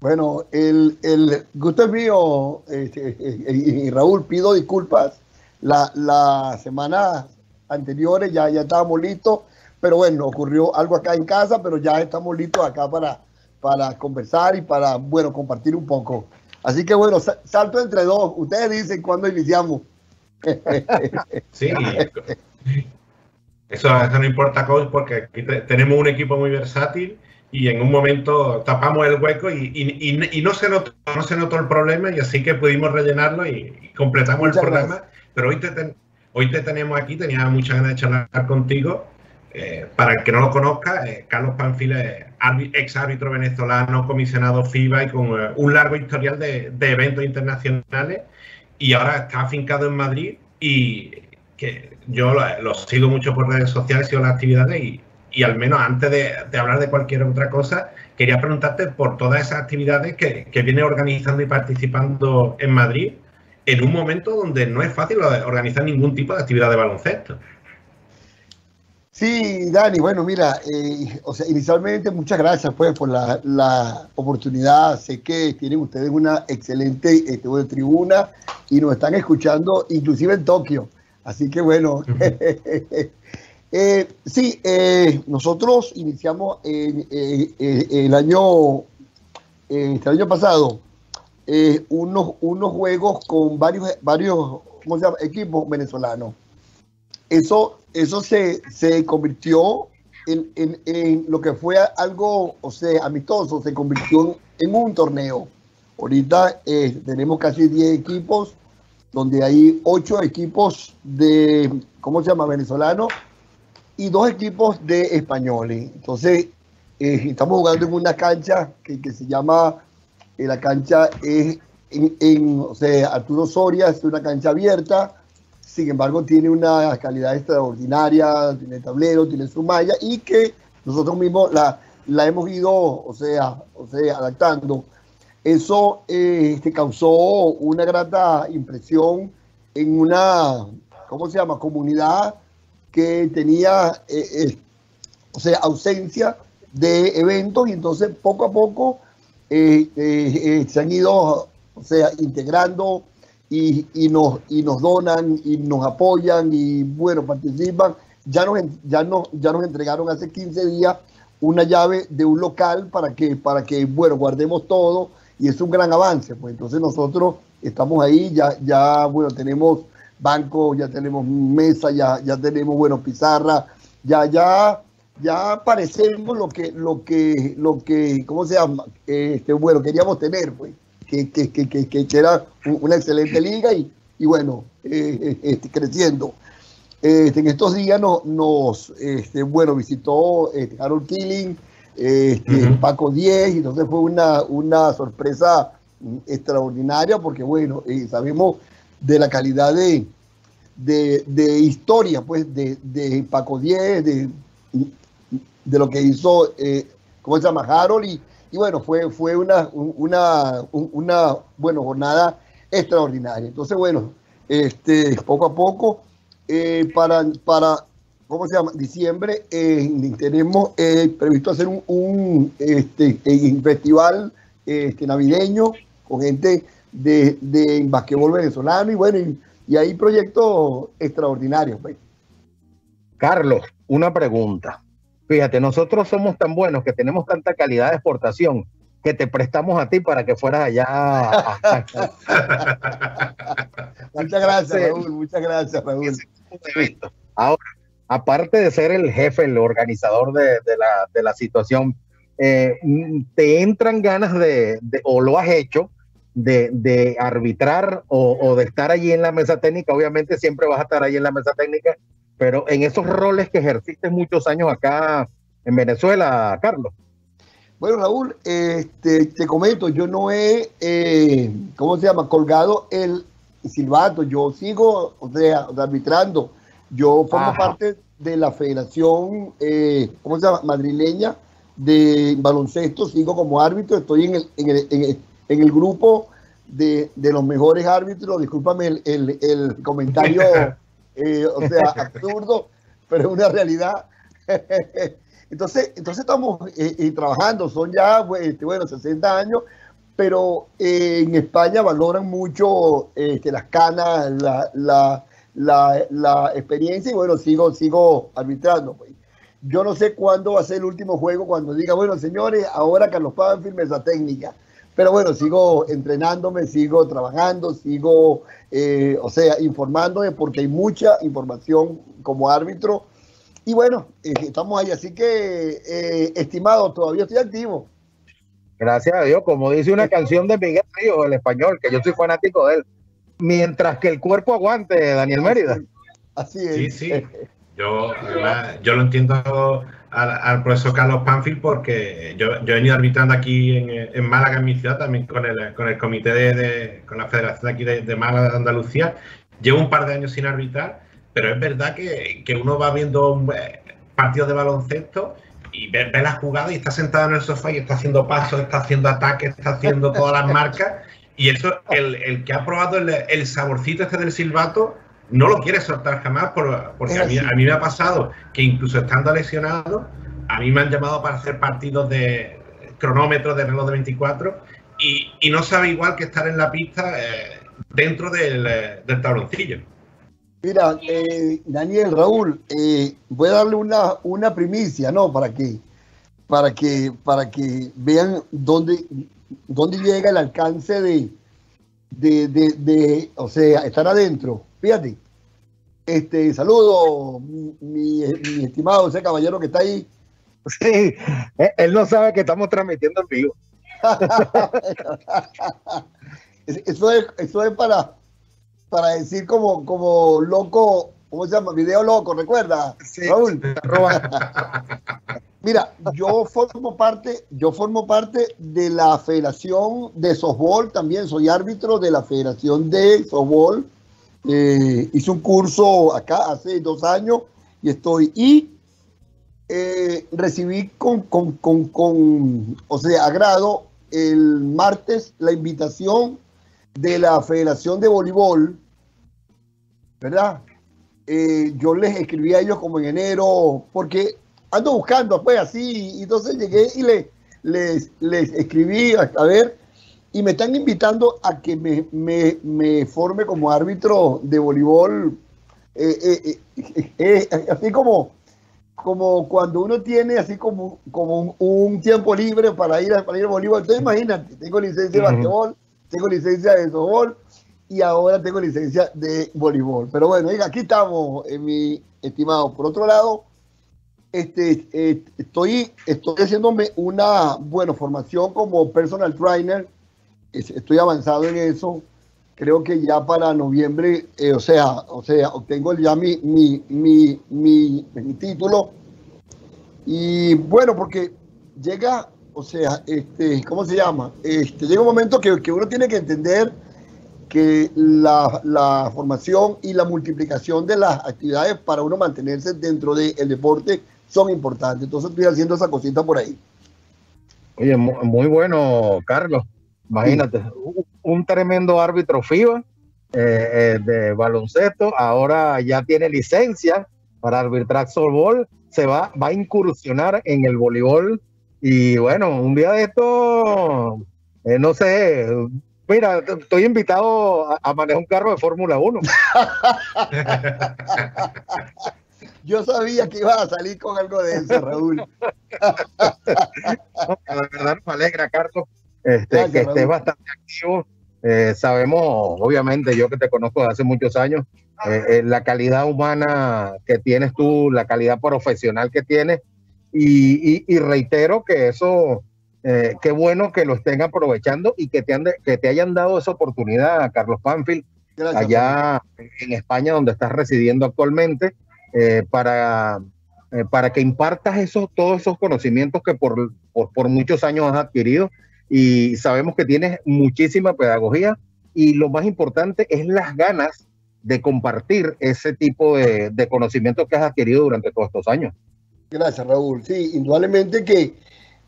[SPEAKER 7] Bueno, el, el gusto es mío, este, y, y Raúl, pido disculpas. La, la semana anteriores ya, ya estábamos listos, pero bueno, ocurrió algo acá en casa, pero ya estamos listos acá para, para conversar y para, bueno, compartir un poco. Así que bueno, sa- salto entre dos. Ustedes dicen cuándo iniciamos.
[SPEAKER 3] Sí, [LAUGHS] eso, eso no importa, coach, porque aquí te- tenemos un equipo muy versátil y en un momento tapamos el hueco y, y- y- y no, se notó, no se notó el problema y así que pudimos rellenarlo y, completamos
[SPEAKER 7] Muchas
[SPEAKER 3] el programa. Pero hoy te, ten- hoy te tenemos aquí, tenía muchas ganas de charlar contigo. Eh, para el que no lo conozca, eh, Carlos Panfila es ex árbitro venezolano, comisionado FIBA y con eh, un largo historial de, de eventos internacionales y ahora está afincado en Madrid y yo lo, sigo mucho por redes sociales, sigo las actividades y, y al menos antes de, hablar de cualquier otra cosa, quería preguntarte por todas esas actividades que, que viene organizando y participando en Madrid en un momento donde no es fácil organizar ningún tipo de actividad de baloncesto.
[SPEAKER 7] Sí, Dani, bueno, mira, eh, o sea, inicialmente muchas gracias pues por la, la oportunidad. Sé que tienen ustedes una excelente este, tribuna y nos están escuchando inclusive en Tokio. Así que bueno, [LAUGHS] eh, sí, eh, nosotros iniciamos en, eh, eh, el año, este año pasado eh, unos, unos juegos con varios, varios ¿cómo se llama? equipos venezolanos. Eso, eso se, se convirtió en, en- en lo que fue algo, o sea, amistoso, se convirtió en, en un torneo. Ahorita tenemos casi 10 equipos, donde hay 8 equipos de, ¿cómo se llama?, venezolanos y dos equipos de españoles. Entonces, eh, estamos jugando en una cancha que, que se llama, eh, la cancha es en, en, o sea, Arturo Soria, es una cancha abierta, sin embargo tiene una calidad extraordinaria, tiene tablero, tiene su malla y que nosotros mismos la, la hemos ido, o sea, o sea, adaptando. Eso eh, este, causó una grata impresión en una, ¿cómo se llama?, comunidad que tenía, eh, eh, o sea, ausencia de eventos y entonces poco a poco eh, se han ido, o sea, integrando y, y nos, y nos donan y nos apoyan y bueno, participan. Ya nos, ya, nos, ya nos entregaron hace 15 días una llave de un local para que, para que bueno, guardemos todo y es un gran avance. Pues entonces nosotros estamos ahí, ya, ya bueno, tenemos banco, ya tenemos mesa, ya, ya tenemos, bueno, pizarra, ya, ya, ya parecemos lo que, lo que, lo que, ¿cómo se llama? Este, bueno, queríamos tener, pues, que, que, que, que, que- era un- una excelente liga y, y bueno, eh, eh, este, creciendo. Este, en estos días no- nos, este, bueno, visitó este, Harold Killing, este. Paco 10, y entonces fue una, una sorpresa extraordinaria porque, bueno, eh, sabemos de la calidad de, de, de historia, pues, de, de Paco 10, de, de lo que hizo, eh, ¿cómo se llama? Harold, y, y bueno, fue, fue una, un- una, un- una, bueno, jornada extraordinaria. Entonces, bueno, este, poco a poco, eh, para, para, ¿cómo se llama? Diciembre, eh, tenemos eh, previsto hacer un, un, este, eh, festival este, navideño con gente de, de basquetbol venezolano y bueno, y, y hay proyectos extraordinarios. pues.
[SPEAKER 6] Carlos, una pregunta. Fíjate, nosotros somos tan buenos que tenemos tanta calidad de exportación que te prestamos a ti para que fueras allá. [LAUGHS]
[SPEAKER 7] Muchas gracias. Raúl, muchas gracias, Raúl.
[SPEAKER 6] Ahora, aparte de ser el jefe, el organizador de, la, situación, eh, te entran ganas de, o lo has hecho, de, arbitrar o, o de estar allí en la mesa técnica. Obviamente siempre vas a estar allí en la mesa técnica, pero en esos roles que ejerciste muchos años acá en Venezuela, Carlos.
[SPEAKER 7] Bueno, Raúl, este, te comento, yo no he, eh, ¿cómo se llama? Colgado el silbato, yo sigo, o sea, arbitrando. Yo formo
[SPEAKER 6] Ajá.
[SPEAKER 7] parte de la Federación, eh, ¿cómo se llama? Madrileña de baloncesto, sigo como árbitro, estoy en el, en el, en el, en el grupo de, de los mejores árbitros, discúlpame el, el- el comentario, [LAUGHS] eh, o sea, absurdo, pero es una realidad. [LAUGHS] Entonces, entonces estamos eh, trabajando, son ya, pues, este, bueno, 60 años, pero eh, en España valoran mucho las canas, la, la, la, la experiencia y bueno, sigo, sigo arbitrando. pues. Yo no sé cuándo va a ser el último juego, cuando diga, bueno, señores, ahora Carlos Panfil, mesa técnica. Pero bueno, sigo entrenándome, sigo trabajando, sigo, eh, o sea, informándome porque hay mucha información como árbitro. Y bueno, eh, estamos ahí, así que, eh, estimado, todavía estoy activo.
[SPEAKER 6] Gracias a Dios, como dice una canción de Miguel Ríos, el español, que yo soy fanático de él. Mientras que el cuerpo aguante, Daniel Mérida.
[SPEAKER 7] Así es.
[SPEAKER 3] Sí, sí. [LAUGHS] Yo, yo lo entiendo al, al profesor Carlos Panfil porque yo, yo he venido arbitrando aquí en, en Málaga, en mi ciudad, también con el, con el comité de, de- con la federación aquí de, de Málaga de Andalucía. Llevo un par de años sin arbitrar, pero es verdad que, que uno va viendo eh, partidos de baloncesto y ve, ve las jugadas y está sentado en el sofá y está haciendo pasos, está haciendo ataques, está haciendo todas las marcas. [LAUGHS] Y eso, el, el que ha probado el, el saborcito este del silbato, no lo quiere soltar jamás, por- porque a mí, a mí me ha pasado que incluso estando lesionado, a mí me han llamado para hacer partidos de cronómetros de reloj de 24 y, y no sabe igual que estar en la pista eh, dentro del, eh, del tabloncillo.
[SPEAKER 7] Mira, eh, Daniel, Raúl, eh, voy a darle una, una primicia, ¿no? Para que, para que, para que vean dónde, dónde llega el alcance de, de, de, de, o sea, estar adentro. Fíjate. Este, saludo, mi, mi- mi estimado, ese caballero que está ahí.
[SPEAKER 6] Sí, eh, él no sabe que estamos transmitiendo en vivo. [LAUGHS]
[SPEAKER 7] Eso es, eso es para, para decir como, como loco, ¿cómo se llama? Video loco, ¿recuerda? Raúl. [LAUGHS] Mira, yo formo parte, yo formo parte de la Federación de Softball, también soy árbitro de la Federación de Softball. Eh, hice un curso acá hace dos años y estoy y eh, recibí con, con, con, con, o sea, agrado el martes la invitación de la Federación de Voleibol, ¿verdad? Eh, yo les escribí a ellos como en enero, porque ando buscando, pues así, y entonces llegué y le, les, les escribí a, a ver, y me están invitando a que me, me, me forme como árbitro de voleibol, eh, eh, eh, eh, eh, así como, como cuando uno tiene así como, como un, un tiempo libre para ir, a, para ir al voleibol. Entonces imagínate, tengo licencia de basquetbol, tengo licencia de softball y ahora tengo licencia de voleibol. Pero bueno, aquí estamos, eh, mi estimado. Por otro lado, este, eh, estoy, estoy haciéndome una, bueno, formación como personal trainer. Es- Estoy avanzado en eso. Creo que ya para noviembre, eh, o sea, o sea, obtengo ya mi, mi, mi, mi, mi título. Y bueno, porque llega, o sea, este, ¿cómo se llama? Este, llega un momento que, que uno tiene que entender que la, la formación y la multiplicación de las actividades para uno mantenerse dentro del deporte son importantes. Entonces estoy haciendo esa cosita por ahí.
[SPEAKER 6] Oye, mu- muy, bueno, Carlos. Imagínate, un- un tremendo árbitro FIBA eh, eh, de baloncesto. Ahora ya tiene licencia para arbitrar softball. Se va, va a incursionar en el voleibol. Y bueno, un día de esto, eh, no sé. Mira, estoy invitado a, a manejar un carro de Fórmula 1. [LAUGHS]
[SPEAKER 7] Yo sabía que ibas a salir con algo de eso, Raúl. [LAUGHS]
[SPEAKER 6] La verdad nos alegra, Carlos, este,
[SPEAKER 7] Gracias,
[SPEAKER 6] que estés
[SPEAKER 7] Raúl.
[SPEAKER 6] bastante activo. Eh, sabemos, obviamente, yo que te conozco desde hace muchos años, eh, eh, la calidad humana que tienes tú, la calidad profesional que tienes y, y- y reitero que eso, qué bueno que lo estén aprovechando y que te, han de- que te hayan dado esa oportunidad, Carlos Panfield,
[SPEAKER 7] Gracias.
[SPEAKER 6] allá en España, donde estás residiendo actualmente, eh, para, eh, para que impartas esos, todos esos conocimientos que por, por, muchos años has adquirido y sabemos que tienes muchísima pedagogía y lo más importante es las ganas de compartir ese tipo de, de conocimientos que has adquirido durante todos estos años.
[SPEAKER 7] Gracias, Raúl. Sí, indudablemente que,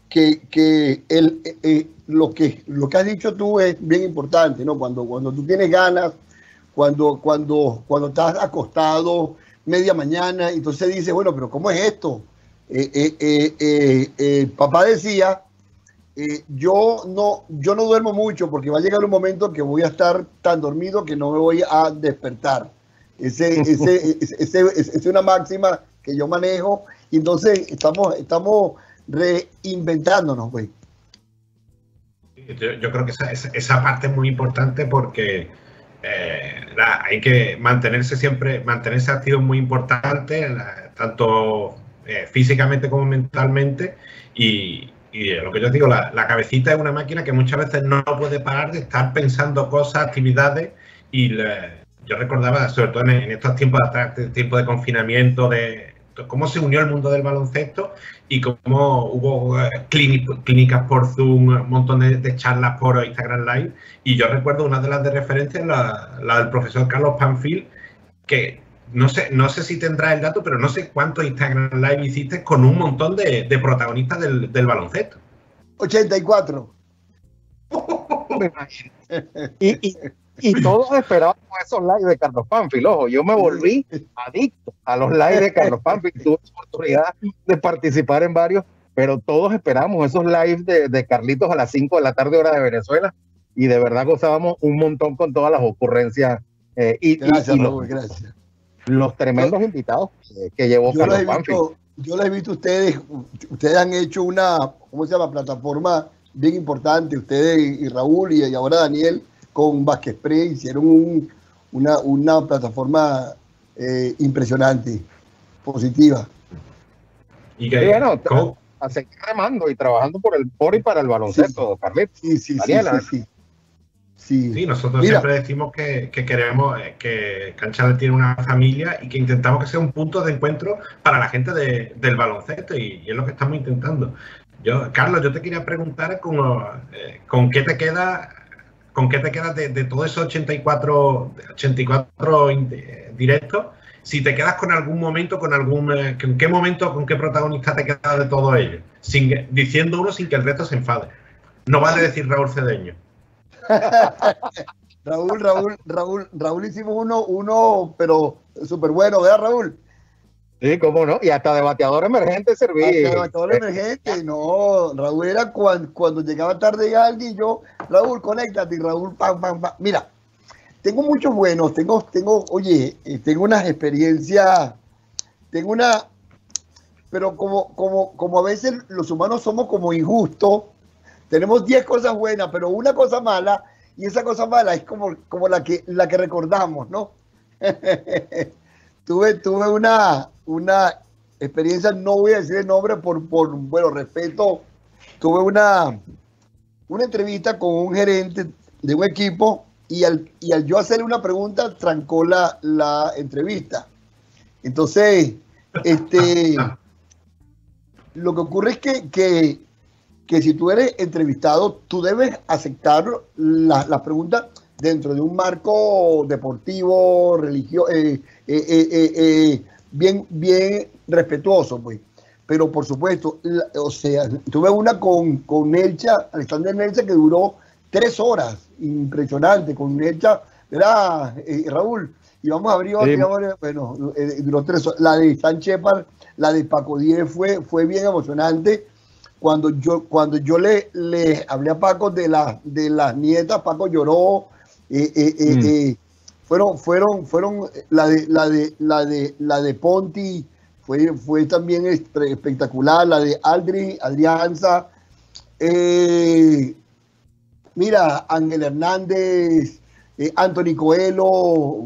[SPEAKER 7] que, que el, eh, lo, que, lo que has dicho tú es bien importante, ¿no? Cuando, cuando tú tienes ganas, cuando, cuando, cuando estás acostado media mañana, entonces dices, bueno, pero ¿cómo es esto? Eh, eh, eh, eh, papá decía, eh, yo, no, yo no duermo mucho porque va a llegar un momento que voy a estar tan dormido que no me voy a despertar. Ese, [LAUGHS] ese, ese, ese- ese- es una máxima que yo manejo. Y entonces estamos, estamos reinventándonos, güey.
[SPEAKER 3] Yo, yo creo que esa, esa- esa parte es muy importante porque eh, hay que mantenerse siempre, mantenerse activo es muy importante, la- tanto eh, físicamente como mentalmente. Y, lo que yo digo, la, la cabecita es una máquina que muchas veces no puede parar de estar pensando cosas, actividades. Y yo recordaba, sobre todo en, en estos tiempos de tiempo de confinamiento, de cómo se unió el mundo del baloncesto y cómo hubo eh, clínic- clínicas por Zoom, un montón de, de charlas por Instagram Live. Y yo recuerdo una de las de referencia, la, la del profesor Carlos Panfil, que no sé, no sé si tendrá el dato, pero no sé cuántos Instagram Live hiciste con un montón de, de protagonistas del, del baloncesto.
[SPEAKER 7] 84.
[SPEAKER 6] Me imagino. Y, y, y todos esperábamos esos lives de Carlos Panfil. Ojo, yo me volví adicto a los lives de Carlos Panfil. Tuve la oportunidad de participar en varios, pero todos esperamos esos lives de, de Carlitos a las 5 de la tarde, hora de Venezuela. Y de verdad gozábamos un montón con todas las ocurrencias eh, y,
[SPEAKER 7] Gracias,
[SPEAKER 6] y los,
[SPEAKER 7] Raúl, gracias.
[SPEAKER 6] los tremendos invitados que, que llevó
[SPEAKER 7] Yo
[SPEAKER 6] Carlos
[SPEAKER 7] visto, yo los he visto ustedes, ustedes han hecho una, ¿cómo se llama? Plataforma bien importante, ustedes y Raúl y ahora Daniel con Basque Spray hicieron un- una, una plataforma eh, impresionante, positiva.
[SPEAKER 3] Y que,
[SPEAKER 6] bueno,
[SPEAKER 3] ¿cómo?
[SPEAKER 6] a seguir remando y trabajando por el por y para el baloncesto, Carlitos.
[SPEAKER 7] Sí, sí, sí, sí, sí. Sí.
[SPEAKER 3] Sí, nosotros
[SPEAKER 7] Mira.
[SPEAKER 3] siempre decimos que, que queremos eh, que Canchal tiene una familia y que intentamos que sea un punto de encuentro para la gente de- del baloncesto y, y es lo que estamos intentando. Yo, Carlos, yo te quería preguntar con, eh, con qué te queda, con qué te quedas de, todos esos 84, 84 in- eh, directos, si te quedas con algún momento, con algún, eh, con qué momento, con qué protagonista te quedas de todo ello, sin, diciendo uno sin que el resto se enfade. No vale decir Raúl Cedeño. [LAUGHS]
[SPEAKER 7] Raúl, Raúl, Raúl, Raúl hicimos uno, uno, pero súper bueno, ¿verdad, Raúl?
[SPEAKER 6] Sí, cómo no. Y hasta de bateador emergente serví.
[SPEAKER 7] Hasta el bateador emergente, [LAUGHS] no, Raúl era cuando, cuando llegaba tarde alguien, yo, Raúl, conéctate, y Raúl, pam, pam, pam. Mira, tengo muchos buenos, tengo, tengo, oye, eh, tengo unas experiencias, tengo una, pero como, como, como a veces los humanos somos como injustos, tenemos 10 cosas buenas, pero una cosa mala, y esa cosa mala es como, como la, que, la que recordamos, ¿no? [LAUGHS] tuve, tuve una, una experiencia, no voy a decir el nombre por, por bueno, respeto, tuve una, una entrevista con un gerente de un equipo y al, y al yo hacerle una pregunta, trancó la, la entrevista. Entonces, este, lo que ocurre es que, que, que si tú eres entrevistado, tú debes aceptar la- las preguntas dentro de un marco deportivo, religioso, eh, eh, eh, bien, bien respetuoso, pues. Pero por supuesto, la- o sea, tuve una con, con Nelcha, Alexander Nelcha, que duró tres horas, impresionante, con Nelcha, ¿verdad, eh, Raúl? Y vamos a abrir otra,
[SPEAKER 6] Sí.
[SPEAKER 7] bueno, eh, duró tres horas. La de San Shepard, la de Paco Díez fue, fue bien emocionante. Cuando yo, cuando yo le, le hablé a Paco de, la, de las nietas, Paco lloró. eh, eh, eh,
[SPEAKER 6] Mm.
[SPEAKER 7] Eh, fueron, fueron, fueron la de, la de, la de, la de Ponti fue, fue también espe- espectacular, la de Aldri, Adrianza, eh, mira, Ángel Hernández, eh, Anthony Coelho,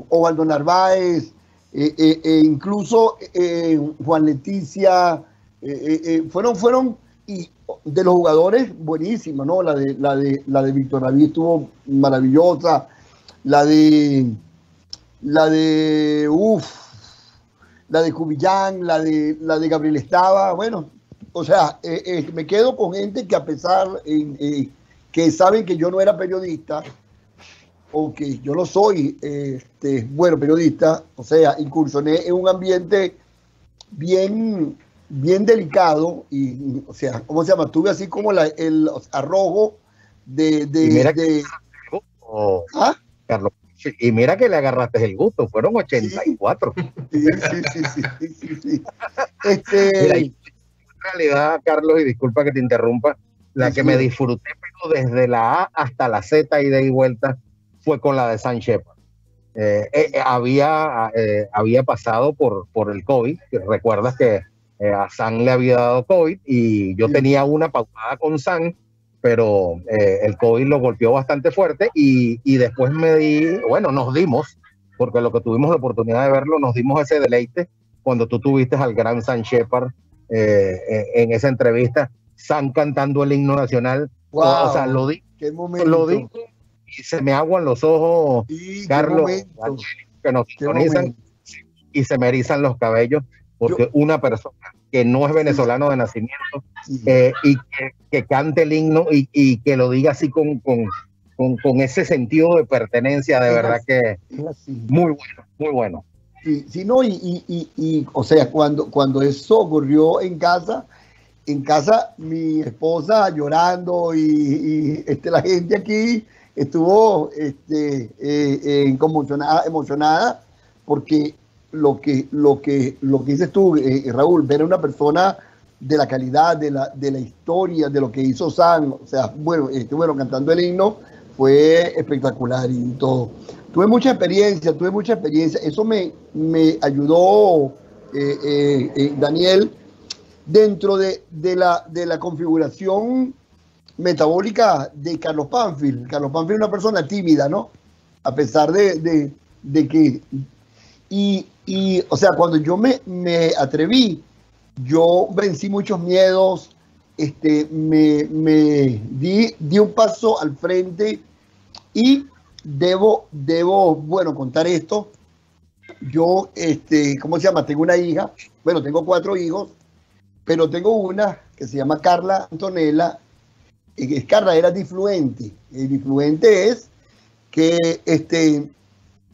[SPEAKER 7] Ovaldo Narváez, eh, eh, eh, incluso eh, Juan Leticia, Eh, eh, eh, fueron, fueron y de los jugadores buenísimos, ¿no? La de, la de, la de Víctor David estuvo maravillosa. La de, la de, uff, la de Cubillán, la de, la de Gabriel Estaba, bueno, o sea, eh, eh, me quedo con gente que a pesar eh, que saben que yo no era periodista, o que yo no soy este, bueno periodista, o sea, incursioné en un ambiente bien, bien delicado y, o sea, ¿cómo se llama? Tuve así como la- el arrojo de... de,
[SPEAKER 6] que- Oh,
[SPEAKER 7] ¿Ah?
[SPEAKER 6] Carlos. Y mira que le agarraste el gusto, fueron 84. [LAUGHS]
[SPEAKER 7] Sí, sí, sí, sí, sí, sí, sí. Este,
[SPEAKER 6] Mira, en realidad, Carlos, y disculpa que te interrumpa, la que me disfruté pero desde la A hasta la Z y de y vuelta fue con la de San Shepard. Eh, eh, eh, había, eh, había pasado por, por el COVID, recuerdas que a San le había dado COVID y yo tenía una pautada con San, pero eh, el COVID lo golpeó bastante fuerte y, y después me di, bueno, nos dimos, porque lo que tuvimos la oportunidad de verlo, nos dimos ese deleite cuando tú tuviste al gran San Shepard eh, eh, en esa entrevista, San cantando el himno nacional.
[SPEAKER 7] wow,
[SPEAKER 6] O sea, lo
[SPEAKER 7] momento.
[SPEAKER 6] lo digo y se me aguan los ojos,
[SPEAKER 7] Sí,
[SPEAKER 6] Carlos, que nos sintonizan y se me erizan los cabellos, porque una persona que no es venezolano de nacimiento eh, y que, que cante el himno y, y que lo diga así con, con, con, con ese sentido de pertenencia, de verdad que muy bueno, muy bueno.
[SPEAKER 7] Sí, sí, no, y, y, y, o sea, cuando, cuando eso ocurrió en casa, en casa mi esposa llorando y, y, este, la gente aquí estuvo este, eh, eh, conmocionada, emocionada porque lo que, lo que, lo que dices tú, eh, Raúl, ver a una persona de la calidad, de la, de la historia, de lo que hizo San, o sea, bueno, este, bueno, cantando el himno, fue espectacular y todo. Tuve mucha experiencia, tuve mucha experiencia. Eso me, me ayudó, eh, eh, eh, Daniel, dentro de, de la, de la configuración metabólica de Carlos Panfield. Carlos Panfield es una persona tímida, ¿no? A pesar de, de- de que... Y, y, o sea, cuando yo me, me atreví, yo vencí muchos miedos, este, me, me di, di un paso al frente y debo, debo, bueno, contar esto. Yo, este, ¿cómo se llama? Tengo una hija, bueno, tengo cuatro hijos, pero tengo una que se llama Carla Antonella. que Carla era difluente. El difluente es que este,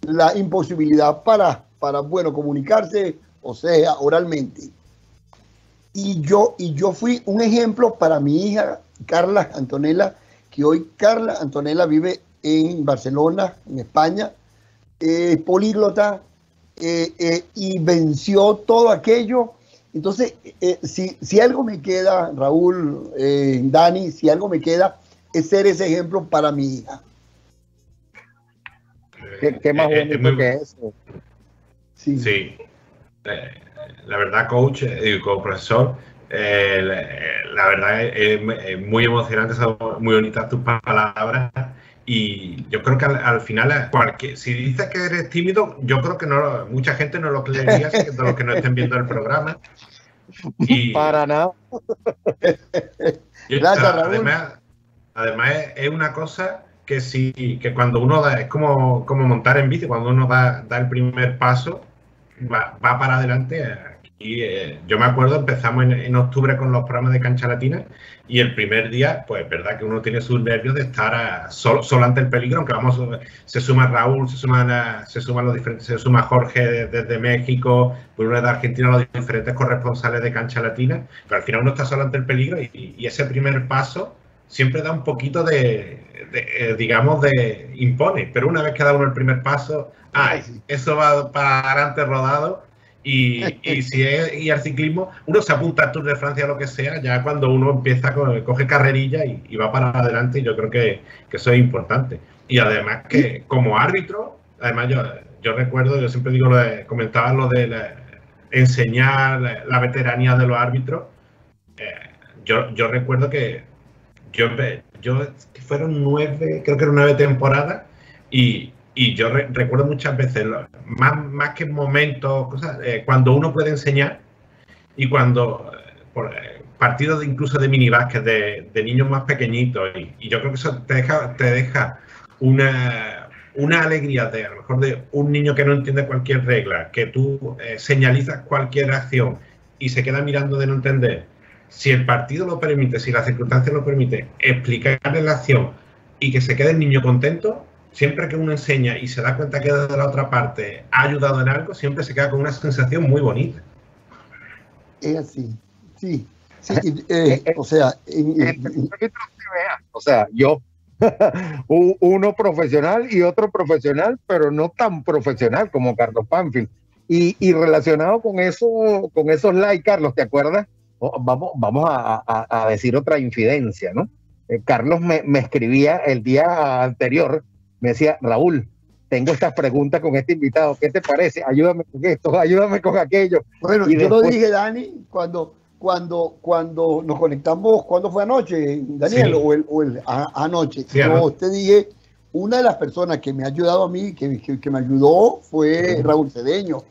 [SPEAKER 7] la imposibilidad para, para, bueno, comunicarse, o sea, oralmente. Y yo, y yo fui un ejemplo para mi hija, Carla Antonella, que hoy Carla Antonella vive en Barcelona, en España, eh, políglota, eh, eh, y venció todo aquello. Entonces, eh, si, si algo me queda, Raúl, eh, Dani, si algo me queda, es ser ese ejemplo para mi hija.
[SPEAKER 6] ¿Qué, qué más
[SPEAKER 3] Eh, eh,
[SPEAKER 6] bonito
[SPEAKER 3] es muy-
[SPEAKER 6] que eso?
[SPEAKER 7] Sí.
[SPEAKER 3] Sí. Eh, la verdad, coach y como profesor, eh, la, la verdad es, es muy emocionante, son muy bonitas tus palabras. Y yo creo que al, al final, cualquier, si dices que eres tímido, yo creo que no, mucha gente no lo creería, de los que no estén viendo el programa. [LAUGHS] Y,
[SPEAKER 6] Para nada. [LAUGHS]
[SPEAKER 7] Gracias,
[SPEAKER 3] ah,
[SPEAKER 7] Raúl.
[SPEAKER 3] Además, además es una cosa que sí, que cuando uno da, es como, como montar en bici, cuando uno da, da el primer paso, va, va para adelante. Aquí, eh, yo me acuerdo, empezamos en, en octubre con los programas de cancha latina y el primer día, pues es verdad que uno tiene sus nervios de estar a- solo, solo ante el peligro, aunque vamos, se suma Raúl, se suman, a- se suman los diferentes, se suma Jorge de- desde México, Bruno de Argentina, los diferentes corresponsales de cancha latina, pero al final uno está solo ante el peligro y, y ese primer paso siempre da un poquito de, de, eh, digamos, de impone, pero una vez que da uno el primer paso, ay, eso va para adelante rodado. Y, y [LAUGHS] si es y al ciclismo, uno se apunta al Tour de Francia o lo que sea, ya cuando uno empieza, co- coge carrerilla y, y va para adelante, y yo creo que, que eso es importante. Y además que como árbitro, además yo, yo recuerdo, yo siempre digo, lo de, comentaba lo de la- enseñar la, la veteranía de los árbitros. Eh, yo, yo recuerdo que yo, yo fueron nueve, creo que eran nueve temporadas y, y yo re- recuerdo muchas veces, más, más que momentos, cosas, eh, cuando uno puede enseñar y cuando por, eh, partidos incluso de minibásquet de, de niños más pequeñitos y, yo creo que eso te deja, te deja una, una alegría de a lo mejor de un niño que no entiende cualquier regla, que tú eh, señalizas cualquier acción y se queda mirando de no entender. Si el partido lo permite, si las circunstancias lo permiten, explicarle la acción y que se quede el niño contento, siempre que uno enseña y se da cuenta que de la otra parte ha ayudado en algo, siempre se queda con una sensación muy bonita.
[SPEAKER 7] Es así, sí. sí y, eh, o sea,
[SPEAKER 6] O sea, yo, [LAUGHS] uno profesional y otro profesional, pero no tan profesional como Carlos Panfield. Y, y relacionado con eso, con esos likes, Carlos, ¿te acuerdas? Vamos, vamos a, a- a decir otra infidencia, ¿no? Eh, Carlos me, me escribía el día anterior, me decía, Raúl, tengo estas preguntas con este invitado, ¿qué te parece? Ayúdame con esto, [LAUGHS] ayúdame con aquello.
[SPEAKER 7] bueno,
[SPEAKER 6] y
[SPEAKER 7] yo lo dije, Dani, cuando, cuando, cuando nos conectamos, ¿cuándo fue anoche, Daniel?
[SPEAKER 3] Sí.
[SPEAKER 7] O, el, o el- a- anoche.
[SPEAKER 3] Sí,
[SPEAKER 7] yo
[SPEAKER 3] anoche.
[SPEAKER 7] te dije, una de las personas que me ha ayudado a mí, que, que- que me ayudó, fue Raúl Cedeño.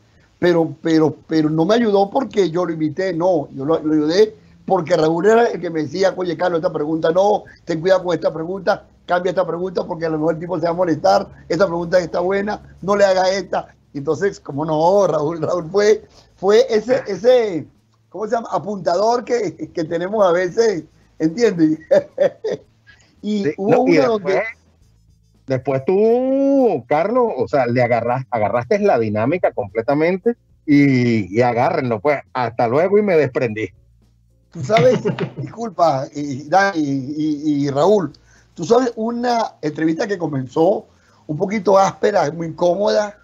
[SPEAKER 7] Pero, pero, pero no me ayudó porque yo lo invité, no, yo lo, lo ayudé porque Raúl era el que me decía, oye, Carlos, esta pregunta no, ten cuidado con esta pregunta, cambia esta pregunta porque a lo mejor el tipo se va a molestar, esta pregunta está buena, no le haga esta. Entonces, como no, Raúl, Raúl fue, fue ese, ese, ¿cómo se llama? Apuntador que, que tenemos a veces, ¿entiendes? [LAUGHS] y
[SPEAKER 6] Sí,
[SPEAKER 7] hubo
[SPEAKER 6] no, y después,
[SPEAKER 7] donde...
[SPEAKER 6] después tú, Carlos, o sea, le agarras, agarraste la dinámica completamente y, y agárrenlo, pues, hasta luego y me desprendí.
[SPEAKER 7] Tú sabes, [LAUGHS] disculpa, y, y, y Raúl, tú sabes una entrevista que comenzó un poquito áspera, muy incómoda,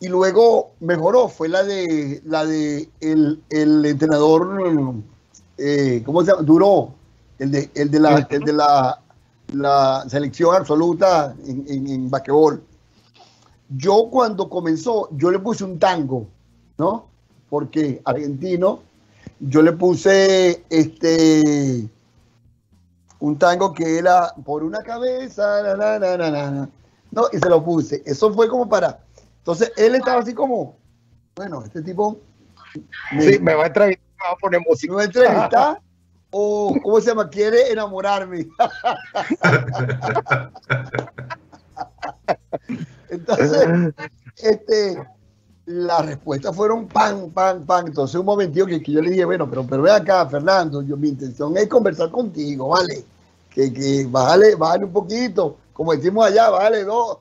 [SPEAKER 7] y luego mejoró, fue la de la de el, el entrenador, eh, ¿cómo se llama? Duró, el de, el de la, el de la, la selección absoluta en, en, en basquetbol. Yo cuando comenzó, yo le puse un tango, ¿no? Porque argentino, yo le puse este un tango que era por una cabeza, na, na, na, na, na, na. no, y se lo puse. Eso fue como para. Entonces él estaba así como, bueno, este tipo me,
[SPEAKER 6] Sí, me va a entrevistar, me va a poner
[SPEAKER 7] me
[SPEAKER 6] música.
[SPEAKER 7] va a entrevistar o, ¿cómo se llama? Quiere enamorarme. Entonces, este, las respuestas fueron pan, pan, pan. Entonces, un momentito que, que yo le dije, bueno, pero, pero ve acá, Fernando, yo, mi intención es conversar contigo, ¿vale? Que, que bájale, bájale un poquito, como decimos allá, bájale dos.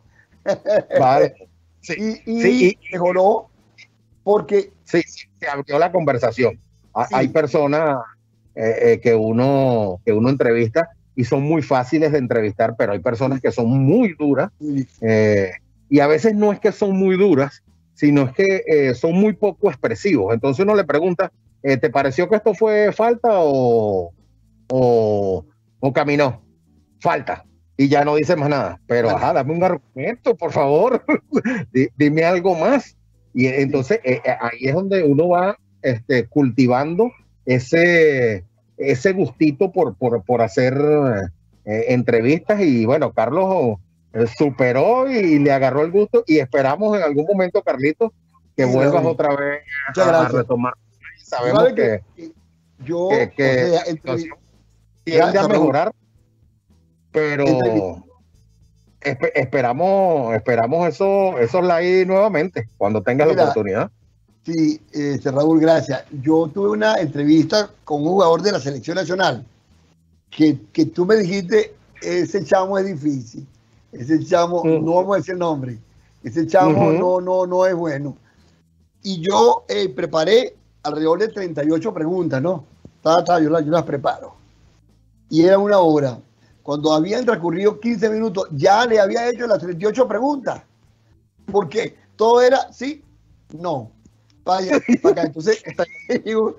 [SPEAKER 6] Vale. Sí, [LAUGHS]
[SPEAKER 7] Y, y
[SPEAKER 6] sí, y-
[SPEAKER 7] mejoró porque
[SPEAKER 6] sí, se abrió la conversación.
[SPEAKER 7] Sí.
[SPEAKER 6] Hay personas eh, eh, que, uno, que uno entrevista y son muy fáciles de entrevistar, pero hay personas que son muy duras eh, y a veces no es que son muy duras, sino es que eh, son muy poco expresivos. Entonces uno le pregunta, eh, ¿te pareció que esto fue falta o, o, o caminó? Falta. Y ya no dice más nada. Pero,
[SPEAKER 7] Vale.
[SPEAKER 6] ajá, dame un argumento, por favor. [LAUGHS] Di- Dime algo más. Y entonces eh, eh, ahí es donde uno va este, cultivando ese, ese gustito por, por, por hacer eh, entrevistas. Y bueno, Carlos eh, superó y le agarró el gusto. Y esperamos en algún momento, Carlitos, que vuelvas otra vez a, retomar. Sabemos
[SPEAKER 7] ¿Sabe
[SPEAKER 6] que,
[SPEAKER 7] que yo
[SPEAKER 6] que- que
[SPEAKER 7] o sea,
[SPEAKER 6] tiende a mejorar, pero esperamos, esperamos eso, esos likes nuevamente cuando tengas la oportunidad.
[SPEAKER 7] Sí, este, Raúl, gracias. Yo tuve una entrevista con un jugador de la selección nacional que, que tú me dijiste, ese chamo es difícil, ese chamo,
[SPEAKER 6] Ujú.
[SPEAKER 7] no vamos a decir nombre, ese chamo no, no, no es bueno. Y yo eh, preparé alrededor de 38 preguntas, ¿no? Ta, ta, yo, las, yo las preparo. Y era una hora. Cuando habían transcurrido 15 minutos, ya le había hecho las 38 preguntas. Porque todo era sí, no, vaya, para acá. Entonces, [LAUGHS] llegó,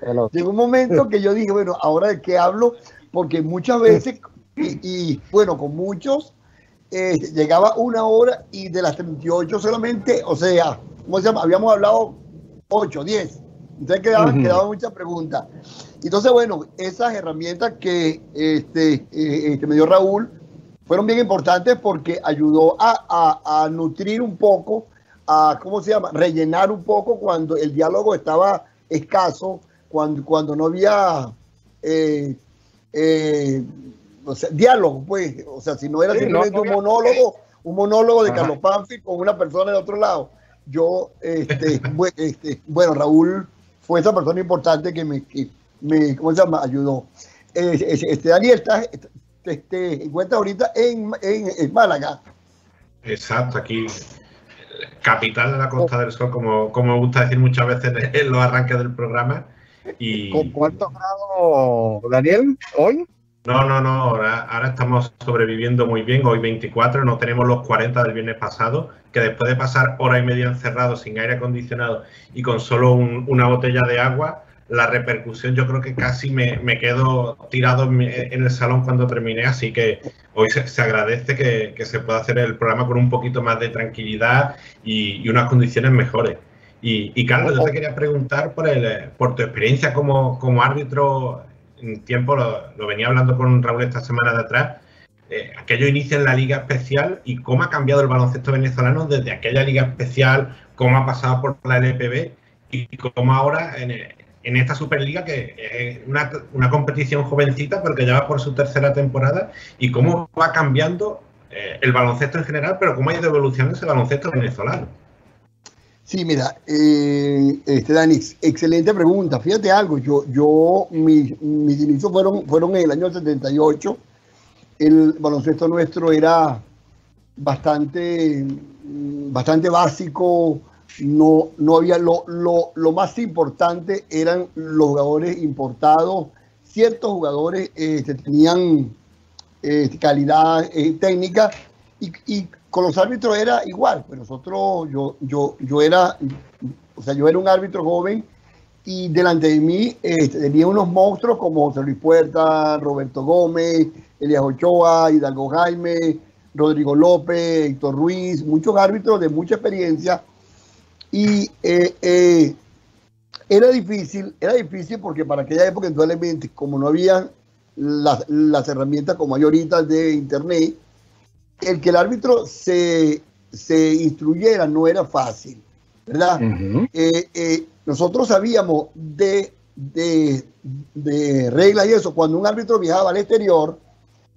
[SPEAKER 7] un momento que yo dije, bueno, ahora de qué hablo, porque muchas veces, y, y, bueno, con muchos, eh, llegaba una hora y de las 38 solamente, o sea, ¿cómo se llama? Habíamos hablado 8, 10. Entonces quedaban, quedaban muchas preguntas. Entonces, bueno, esas herramientas que este, eh, que me dio Raúl fueron bien importantes porque ayudó a, a- a nutrir un poco, a, ¿cómo se llama? Rellenar un poco cuando el diálogo estaba escaso, cuando, cuando no había eh, eh, o sea, diálogo, pues, o sea, si no era
[SPEAKER 6] Sí,
[SPEAKER 7] simplemente
[SPEAKER 6] no,
[SPEAKER 7] un monólogo, un monólogo de
[SPEAKER 6] Ajá.
[SPEAKER 7] Carlos Panfi con una persona de otro lado. Yo, este, [LAUGHS] este, bueno, Raúl fue esa persona importante que me, que me ¿cómo se llama? Ayudó. Eh, Este, este, Daniel, estás, este, encuentras ahorita en, en, en Málaga.
[SPEAKER 3] Exacto, aquí capital de la Costa del Sol, como, como me gusta decir muchas veces en- los arranques del programa. Y
[SPEAKER 6] ¿Con cuántos grados, Daniel, hoy?
[SPEAKER 3] no, no, no, ahora, ahora estamos sobreviviendo muy bien. Hoy 24, no tenemos los 40 del viernes pasado, que después de pasar hora y media encerrado sin aire acondicionado y con solo un- una botella de agua, la repercusión yo creo que casi me, me quedo tirado en, el salón cuando terminé, así que hoy se, agradece que, que se pueda hacer el programa con un poquito más de tranquilidad y, y unas condiciones mejores. Y, y, Carlos, yo te quería preguntar por, el, por tu experiencia como, como árbitro en tiempo, lo, lo venía hablando con Raúl esta semana de atrás, eh, aquello inicia en la Liga Especial y cómo ha cambiado el baloncesto venezolano desde aquella Liga Especial, cómo ha pasado por la LPB y cómo ahora en, en esta Superliga, que es una, una competición jovencita, pero que ya va por su tercera temporada, y cómo va cambiando eh, el baloncesto en general, pero cómo ha ido evolucionando ese baloncesto venezolano.
[SPEAKER 7] Sí, mira, eh, este Dani, excelente pregunta. Fíjate algo, yo, yo mis, mis inicios fueron, fueron en el año 78. El baloncesto nuestro era bastante, bastante básico. No, no había lo, lo, lo más importante eran los jugadores importados. Ciertos jugadores este, tenían este, calidad eh, técnica y, y con los árbitros era igual, pues nosotros, yo, yo, yo era, o sea, yo era un árbitro joven y delante de mí este, tenía unos monstruos como José Luis Puerta, Roberto Gómez, Elias Ochoa, Hidalgo Jaime, Rodrigo López, Héctor Ruiz, muchos árbitros de mucha experiencia y eh, eh, era difícil, era difícil porque para aquella época indudablemente como no había las, las herramientas como hay ahorita de internet, el que el árbitro se, se instruyera no era fácil, ¿verdad? Eh, eh, nosotros sabíamos de, de, de reglas y eso, cuando un árbitro viajaba al exterior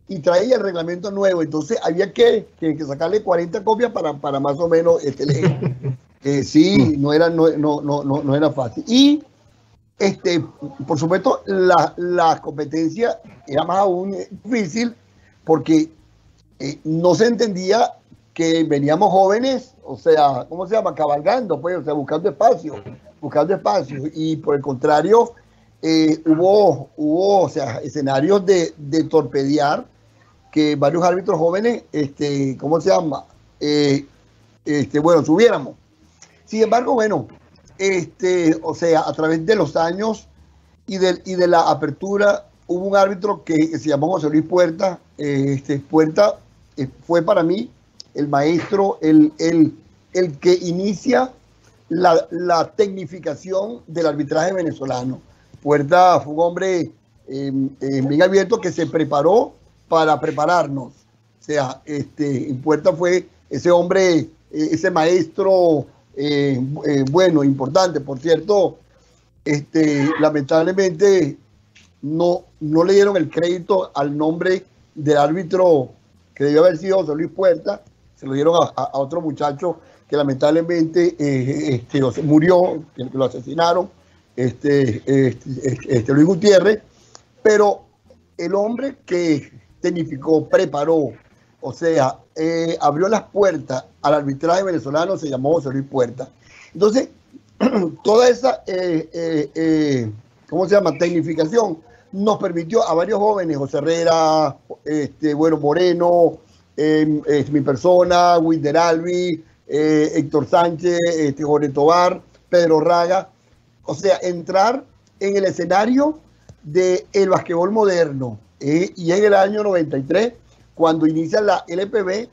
[SPEAKER 7] y traía el reglamento nuevo, entonces había que, que- que sacarle 40 copias para, para más o menos este, leer. [LAUGHS] Eh, sí, no era, no, no, no, no, no era fácil. Y este, por supuesto, la, la competencia era más aún difícil porque eh, no se entendía que veníamos jóvenes, o sea, ¿cómo se llama? Cabalgando, pues, o sea, buscando espacio, buscando espacio. Y por el contrario, eh, hubo, hubo, o sea, escenarios de, de torpedear que varios árbitros jóvenes, este, ¿cómo se llama? Eh, este, bueno, subiéramos. Sin embargo, bueno, este, o sea, a través de los años y de, y de la apertura, hubo un árbitro que, se llamó José Luis Puerta. eh, este, Puerta eh, fue para mí el maestro, el, el, el que inicia la, la tecnificación del arbitraje venezolano. Puerta fue un hombre eh, eh, bien abierto que se preparó para prepararnos. O sea, este, Puerta fue ese hombre, eh, ese maestro eh, eh, bueno, importante. Por cierto, este, lamentablemente no, no le dieron el crédito al nombre del árbitro que debió haber sido José Luis Puerta, se lo dieron a, otro muchacho que lamentablemente eh, este, murió, que, lo asesinaron, este, este, este, Luis Gutiérrez, pero el hombre que tecnificó, preparó, o sea, eh, abrió las puertas al arbitraje venezolano se llamó José Luis Puerta. Entonces, [CLEARS THROAT] toda esa, eh, eh, eh, ¿cómo se llama? Tecnificación nos permitió a varios jóvenes, José Herrera, este, bueno, Moreno, eh, eh, mi persona, Wilder Albi, Héctor Sánchez, este, Jorge Tobar, Pedro Raga, o sea, entrar en el escenario del el basquetbol moderno. y en el año 93, cuando inicia la LPB,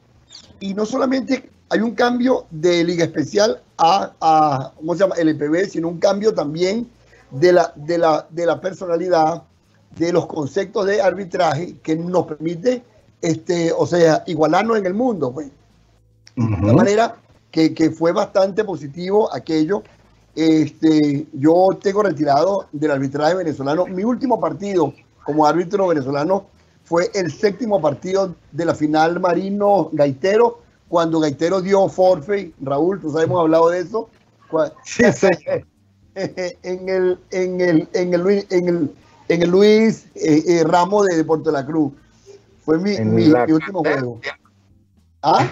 [SPEAKER 7] y no solamente hay un cambio de Liga Especial a, a ¿cómo se llama? LPB, sino un cambio también de la, de la, de la personalidad, de los conceptos de arbitraje que nos permite, este, o sea, igualarnos en el mundo. Pues. De
[SPEAKER 6] Ujú.
[SPEAKER 7] manera que, que fue bastante positivo aquello. Este, yo tengo retirado del arbitraje venezolano. Mi último partido como árbitro venezolano fue el séptimo partido de la final Marino Gaitero, cuando Gaitero dio forfeit. Raúl, tú sabes, hemos hablado de eso.
[SPEAKER 6] Sí, señor. [LAUGHS]
[SPEAKER 7] en el en el en el Luis en el, en el Luis eh, eh, Ramos de, de Puerto La Cruz. Fue mi, último juego. ¿Ah?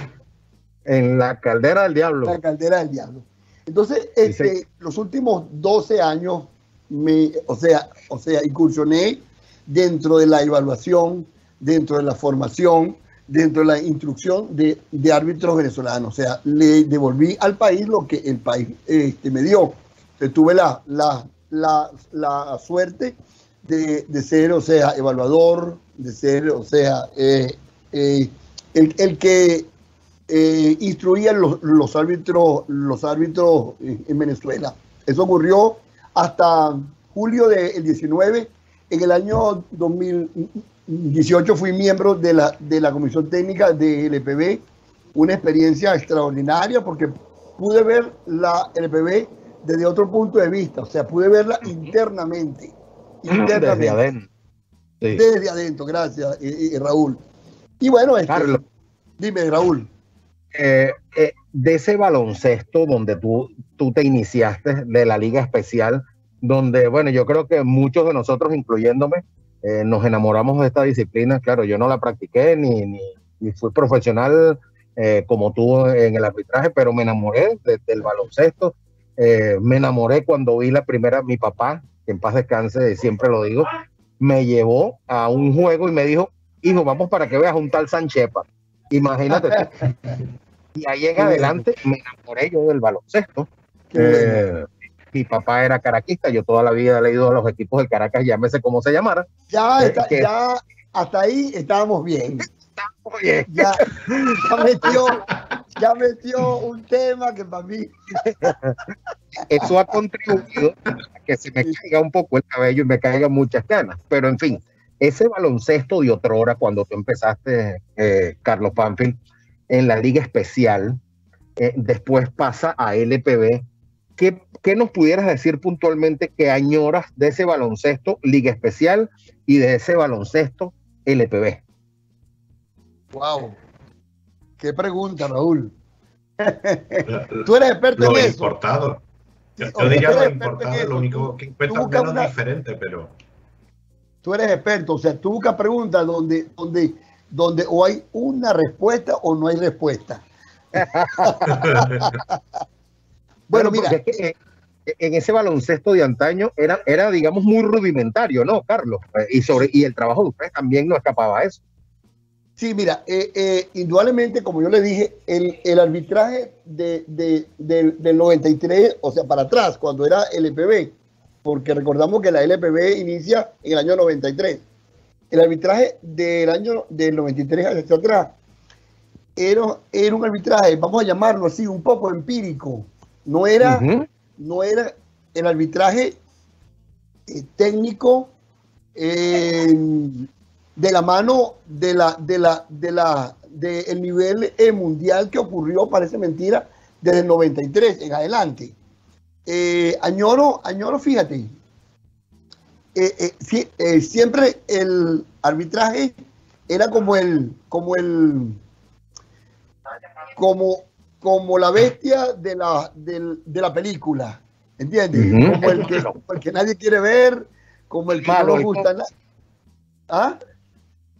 [SPEAKER 6] En la caldera del diablo.
[SPEAKER 7] La caldera del diablo. Entonces, este,
[SPEAKER 6] sí.
[SPEAKER 7] los últimos 12 años, me, o sea, o sea, incursioné dentro de la evaluación, dentro de la formación, dentro de la instrucción de, de árbitros venezolanos. O sea, le devolví al país lo que el país este, me dio. Tuve la, la, la, la suerte de, de ser, o sea, evaluador, de ser, o sea, eh, eh, el, el que eh, instruían los, los árbitros los árbitros en, en Venezuela. Eso ocurrió hasta julio del 19. En el año 2018 fui miembro de la, de la Comisión Técnica de LPB, una experiencia extraordinaria porque pude ver la LPB desde otro punto de vista, o sea, pude verla internamente.
[SPEAKER 6] Desde
[SPEAKER 7] internamente
[SPEAKER 6] adentro. Sí.
[SPEAKER 7] desde adentro, gracias, eh, eh, Raúl. Y bueno, este,
[SPEAKER 6] Carlos,
[SPEAKER 7] dime, Raúl.
[SPEAKER 6] eh, eh, de ese baloncesto donde tú, tú te iniciaste, de la Liga Especial, donde, bueno, yo creo que muchos de nosotros, incluyéndome, eh, nos enamoramos de esta disciplina. Claro, yo no la practiqué ni, ni, ni fui profesional eh, como tú en el arbitraje, pero me enamoré de- del baloncesto. Eh, me enamoré cuando vi la primera, mi papá, que en paz descanse, siempre lo digo, me llevó a un juego y me dijo, hijo, vamos para que veas un tal Sanchepa. Imagínate. [LAUGHS] Y ahí en adelante me enamoré yo del baloncesto. Eh, mi papá era caraquista, yo toda la vida he leído a los equipos del Caracas, llámese como se llamara.
[SPEAKER 7] Ya,
[SPEAKER 6] eh,
[SPEAKER 7] está-
[SPEAKER 6] que-
[SPEAKER 7] ya hasta ahí estábamos bien.
[SPEAKER 6] Oye,
[SPEAKER 7] Ya, ya metió, ya metió un tema que para mí [LAUGHS]
[SPEAKER 6] eso ha contribuido a que se me caiga un poco el cabello y me caigan muchas canas. Pero en fin, ese baloncesto de otrora, cuando tú empezaste, eh, Carlos Panfil, en la Liga Especial, eh, después pasa a LPB. ¿Qué, ¿Qué nos pudieras decir puntualmente que añoras de ese baloncesto Liga Especial y de ese baloncesto LPB?
[SPEAKER 7] Wow. Qué pregunta, Raúl. [LAUGHS] Tú eres experto
[SPEAKER 3] Lo
[SPEAKER 7] en eso.
[SPEAKER 3] importado. Yo, diría lo importado, lo único que
[SPEAKER 7] buscas
[SPEAKER 3] menos
[SPEAKER 7] una-
[SPEAKER 3] diferente, pero
[SPEAKER 7] Tú eres experto, o sea, tú buscas preguntas donde, donde, donde o hay una respuesta o no hay respuesta. [LAUGHS] [LAUGHS] Bueno, mira,
[SPEAKER 6] porque es que, eh, en ese baloncesto de antaño era, era, digamos, muy rudimentario, ¿no, Carlos? Eh, Y, sobre, y el trabajo de ustedes también no escapaba a eso.
[SPEAKER 7] Sí, mira, eh, eh, indudablemente, como yo le dije, el, el arbitraje de, de- del, del 93, o sea, para atrás, cuando era LPB, porque recordamos que la LPB inicia en el año 93. El arbitraje del año del 93 hacia atrás era, era un arbitraje, vamos a llamarlo así, un poco empírico. No era, no era el arbitraje eh, técnico eh, de la mano de la de la de la del nivel eh, mundial que ocurrió parece mentira desde el 93 en adelante. Añoro añoro fíjate si- siempre el arbitraje era como el como el como como la bestia de la del- de la película ¿entiendes?
[SPEAKER 6] Ujú.
[SPEAKER 7] como, el que, como el que nadie quiere ver como el que
[SPEAKER 6] Malo,
[SPEAKER 7] no le gusta nada ¿Ah?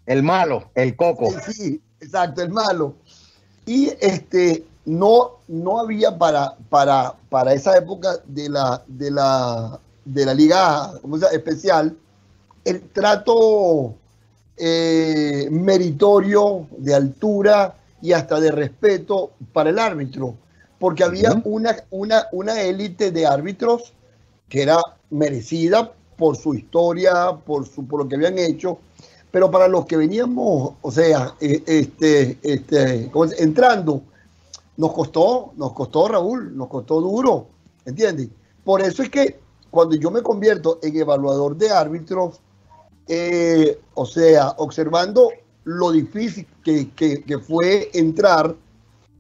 [SPEAKER 6] El malo, el coco.
[SPEAKER 7] Sí, sí, exacto, el malo. Y este no, no había para, para, para esa época de la, de la, de la liga ¿cómo se llama? especial el trato eh, meritorio de altura y hasta de respeto para el árbitro, porque había una, una, una élite de árbitros que era merecida por su historia, por, su, por lo que habían hecho, pero para los que veníamos, o sea, eh, este, este, ¿cómo se- entrando, nos costó, nos costó Raúl, nos costó duro, ¿entiendes? Por eso es que cuando yo me convierto en evaluador de árbitros, eh, o sea, observando lo difícil que, que- fue entrar,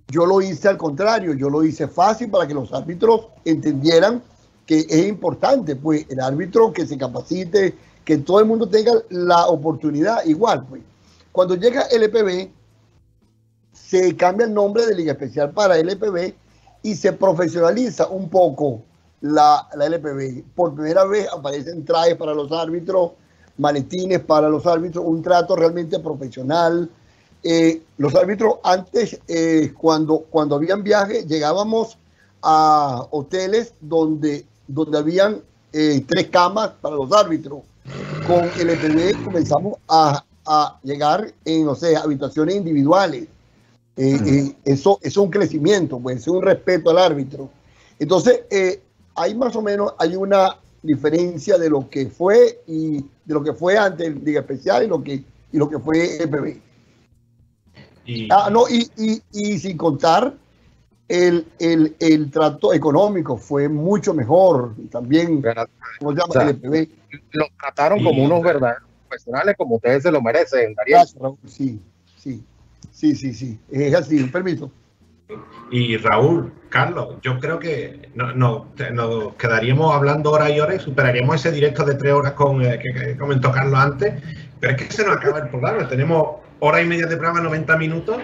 [SPEAKER 7] yo lo hice al contrario, yo lo hice fácil para que los árbitros entendieran que es importante, pues el árbitro que se capacite, que todo el mundo tenga la oportunidad igual. Pues. Cuando llega LPB, se cambia el nombre de Liga Especial para LPB y se profesionaliza un poco la, la LPB. Por primera vez aparecen trajes para los árbitros, maletines para los árbitros, un trato realmente profesional. Eh, los árbitros antes, eh, cuando, cuando habían viajes, llegábamos a hoteles donde, donde habían eh, tres camas para los árbitros. Con LPB comenzamos a, a llegar en, o sea, habitaciones individuales. Eso, eso es un crecimiento, pues, es un respeto al árbitro. Entonces, hay más o menos, hay una diferencia de lo que fue y de lo que fue antes el Liga Especial y lo que, y lo que fue EPB.
[SPEAKER 3] Y,
[SPEAKER 7] Ah, no, y, y, y sin contar el, el, el trato económico fue mucho mejor. También, ¿cómo se llama?
[SPEAKER 6] O sea,
[SPEAKER 7] el EPB.
[SPEAKER 6] Los trataron
[SPEAKER 3] Y-
[SPEAKER 6] como unos verdaderos profesionales, como ustedes se lo merecen,
[SPEAKER 7] Raúl. Sí, sí, sí, sí, sí. Es así, un permiso.
[SPEAKER 3] Y Raúl, Carlos, yo creo que no- no- nos quedaríamos hablando horas y horas y superaríamos ese directo de tres horas con, eh, que, que comentó Carlos antes, pero es que se nos acaba el programa. Tenemos hora y media de programa, 90 minutos,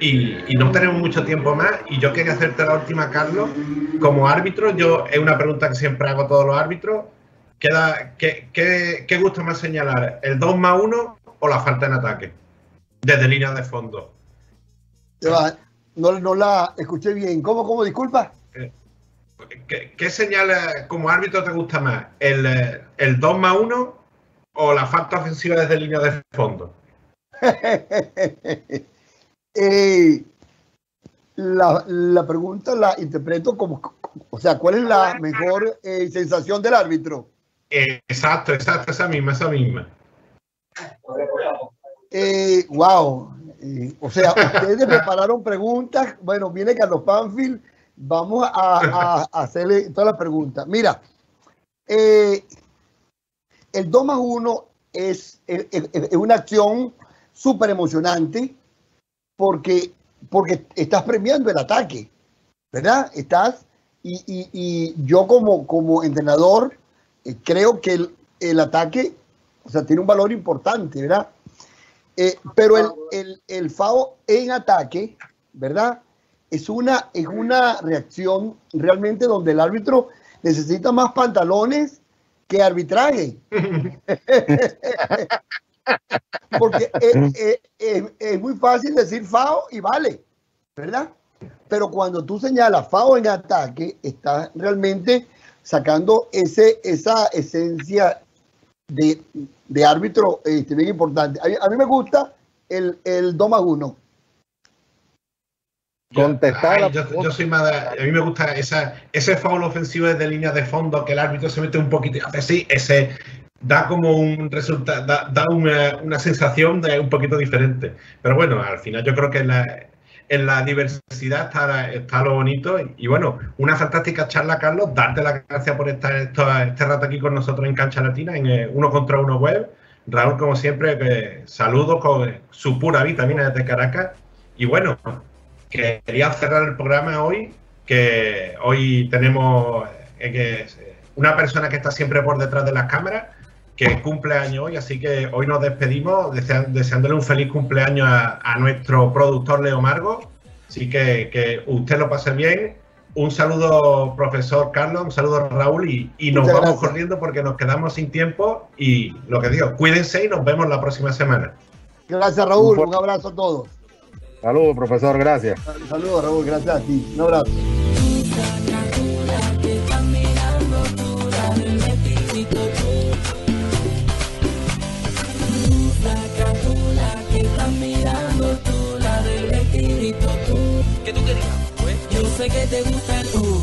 [SPEAKER 3] y, no tenemos mucho tiempo más. Y yo quería hacerte la última, Carlos. Como árbitro, yo es una pregunta que siempre hago a todos los árbitros. Queda, ¿qué, qué, qué gusta más señalar? ¿El 2 más 1 o la falta en ataque? Desde línea de fondo.
[SPEAKER 7] Va, No, no la escuché bien. ¿Cómo, cómo? Disculpa.
[SPEAKER 3] ¿Qué, qué señal como árbitro te gusta más? ¿El, el 2 más 1 o la falta ofensiva desde línea de fondo? [LAUGHS]
[SPEAKER 7] Eh, la, la pregunta la interpreto como, o sea, ¿cuál es la mejor eh, sensación del árbitro?
[SPEAKER 3] Exacto, exacto, esa misma, esa misma.
[SPEAKER 7] Eh, wow. O sea, ustedes prepararon preguntas. Bueno, viene Carlos Panfil. Vamos a, hacerle todas las preguntas. Mira, eh, el 2 más 1 es, una acción súper emocionante porque, porque estás premiando el ataque, ¿verdad? Estás, y yo como, como entrenador eh, creo que el, el ataque, o sea, tiene un valor importante, ¿verdad? Eh, pero el, el, el FAO en ataque, ¿verdad? Es una, es una reacción realmente donde el árbitro necesita más pantalones que arbitraje. [LAUGHS] Porque es, es- es- muy fácil decir FAO y vale, ¿verdad? Pero cuando tú señalas FAO en ataque, estás realmente sacando ese, esa esencia de, de árbitro este, bien importante. A mí, a mí me gusta el, el 2 más 1.
[SPEAKER 6] Contestar
[SPEAKER 3] Ay, yo, soy más de- a mí me gusta esa, ese foul ofensivo desde línea de fondo que el árbitro se mete un poquito y hace así, ese da como un resultado, da, da una, una sensación de un poquito diferente. Pero bueno, al final yo creo que la, en la diversidad está, lo bonito. Y, bueno, una fantástica charla, Carlos. Darte las gracias por estar esto- este rato aquí con nosotros en Cancha Latina, en eh, Uno contra Uno Web. Raúl, como siempre, que saludos con eh, su pura vitamina desde Caracas. Y bueno, que quería cerrar el programa hoy, que hoy tenemos eh, eh, una persona que está siempre por detrás de las cámaras, que cumple años hoy, así que hoy nos despedimos desea- deseándole un feliz cumpleaños a, a nuestro productor Leo Margo. Así que que usted lo pase bien. Un saludo, profesor Carlos, un saludo, Raúl, y, y nos
[SPEAKER 7] Muchas
[SPEAKER 3] vamos
[SPEAKER 7] gracias.
[SPEAKER 3] corriendo porque nos quedamos sin tiempo. Y lo que digo, cuídense y nos vemos la próxima semana.
[SPEAKER 7] Gracias, Raúl.
[SPEAKER 6] Un
[SPEAKER 7] Un abrazo a todos.
[SPEAKER 6] Saludos, profesor, gracias.
[SPEAKER 7] Saludos, Raúl. Gracias a ti. Un abrazo.
[SPEAKER 8] Sé que te gusta el uh,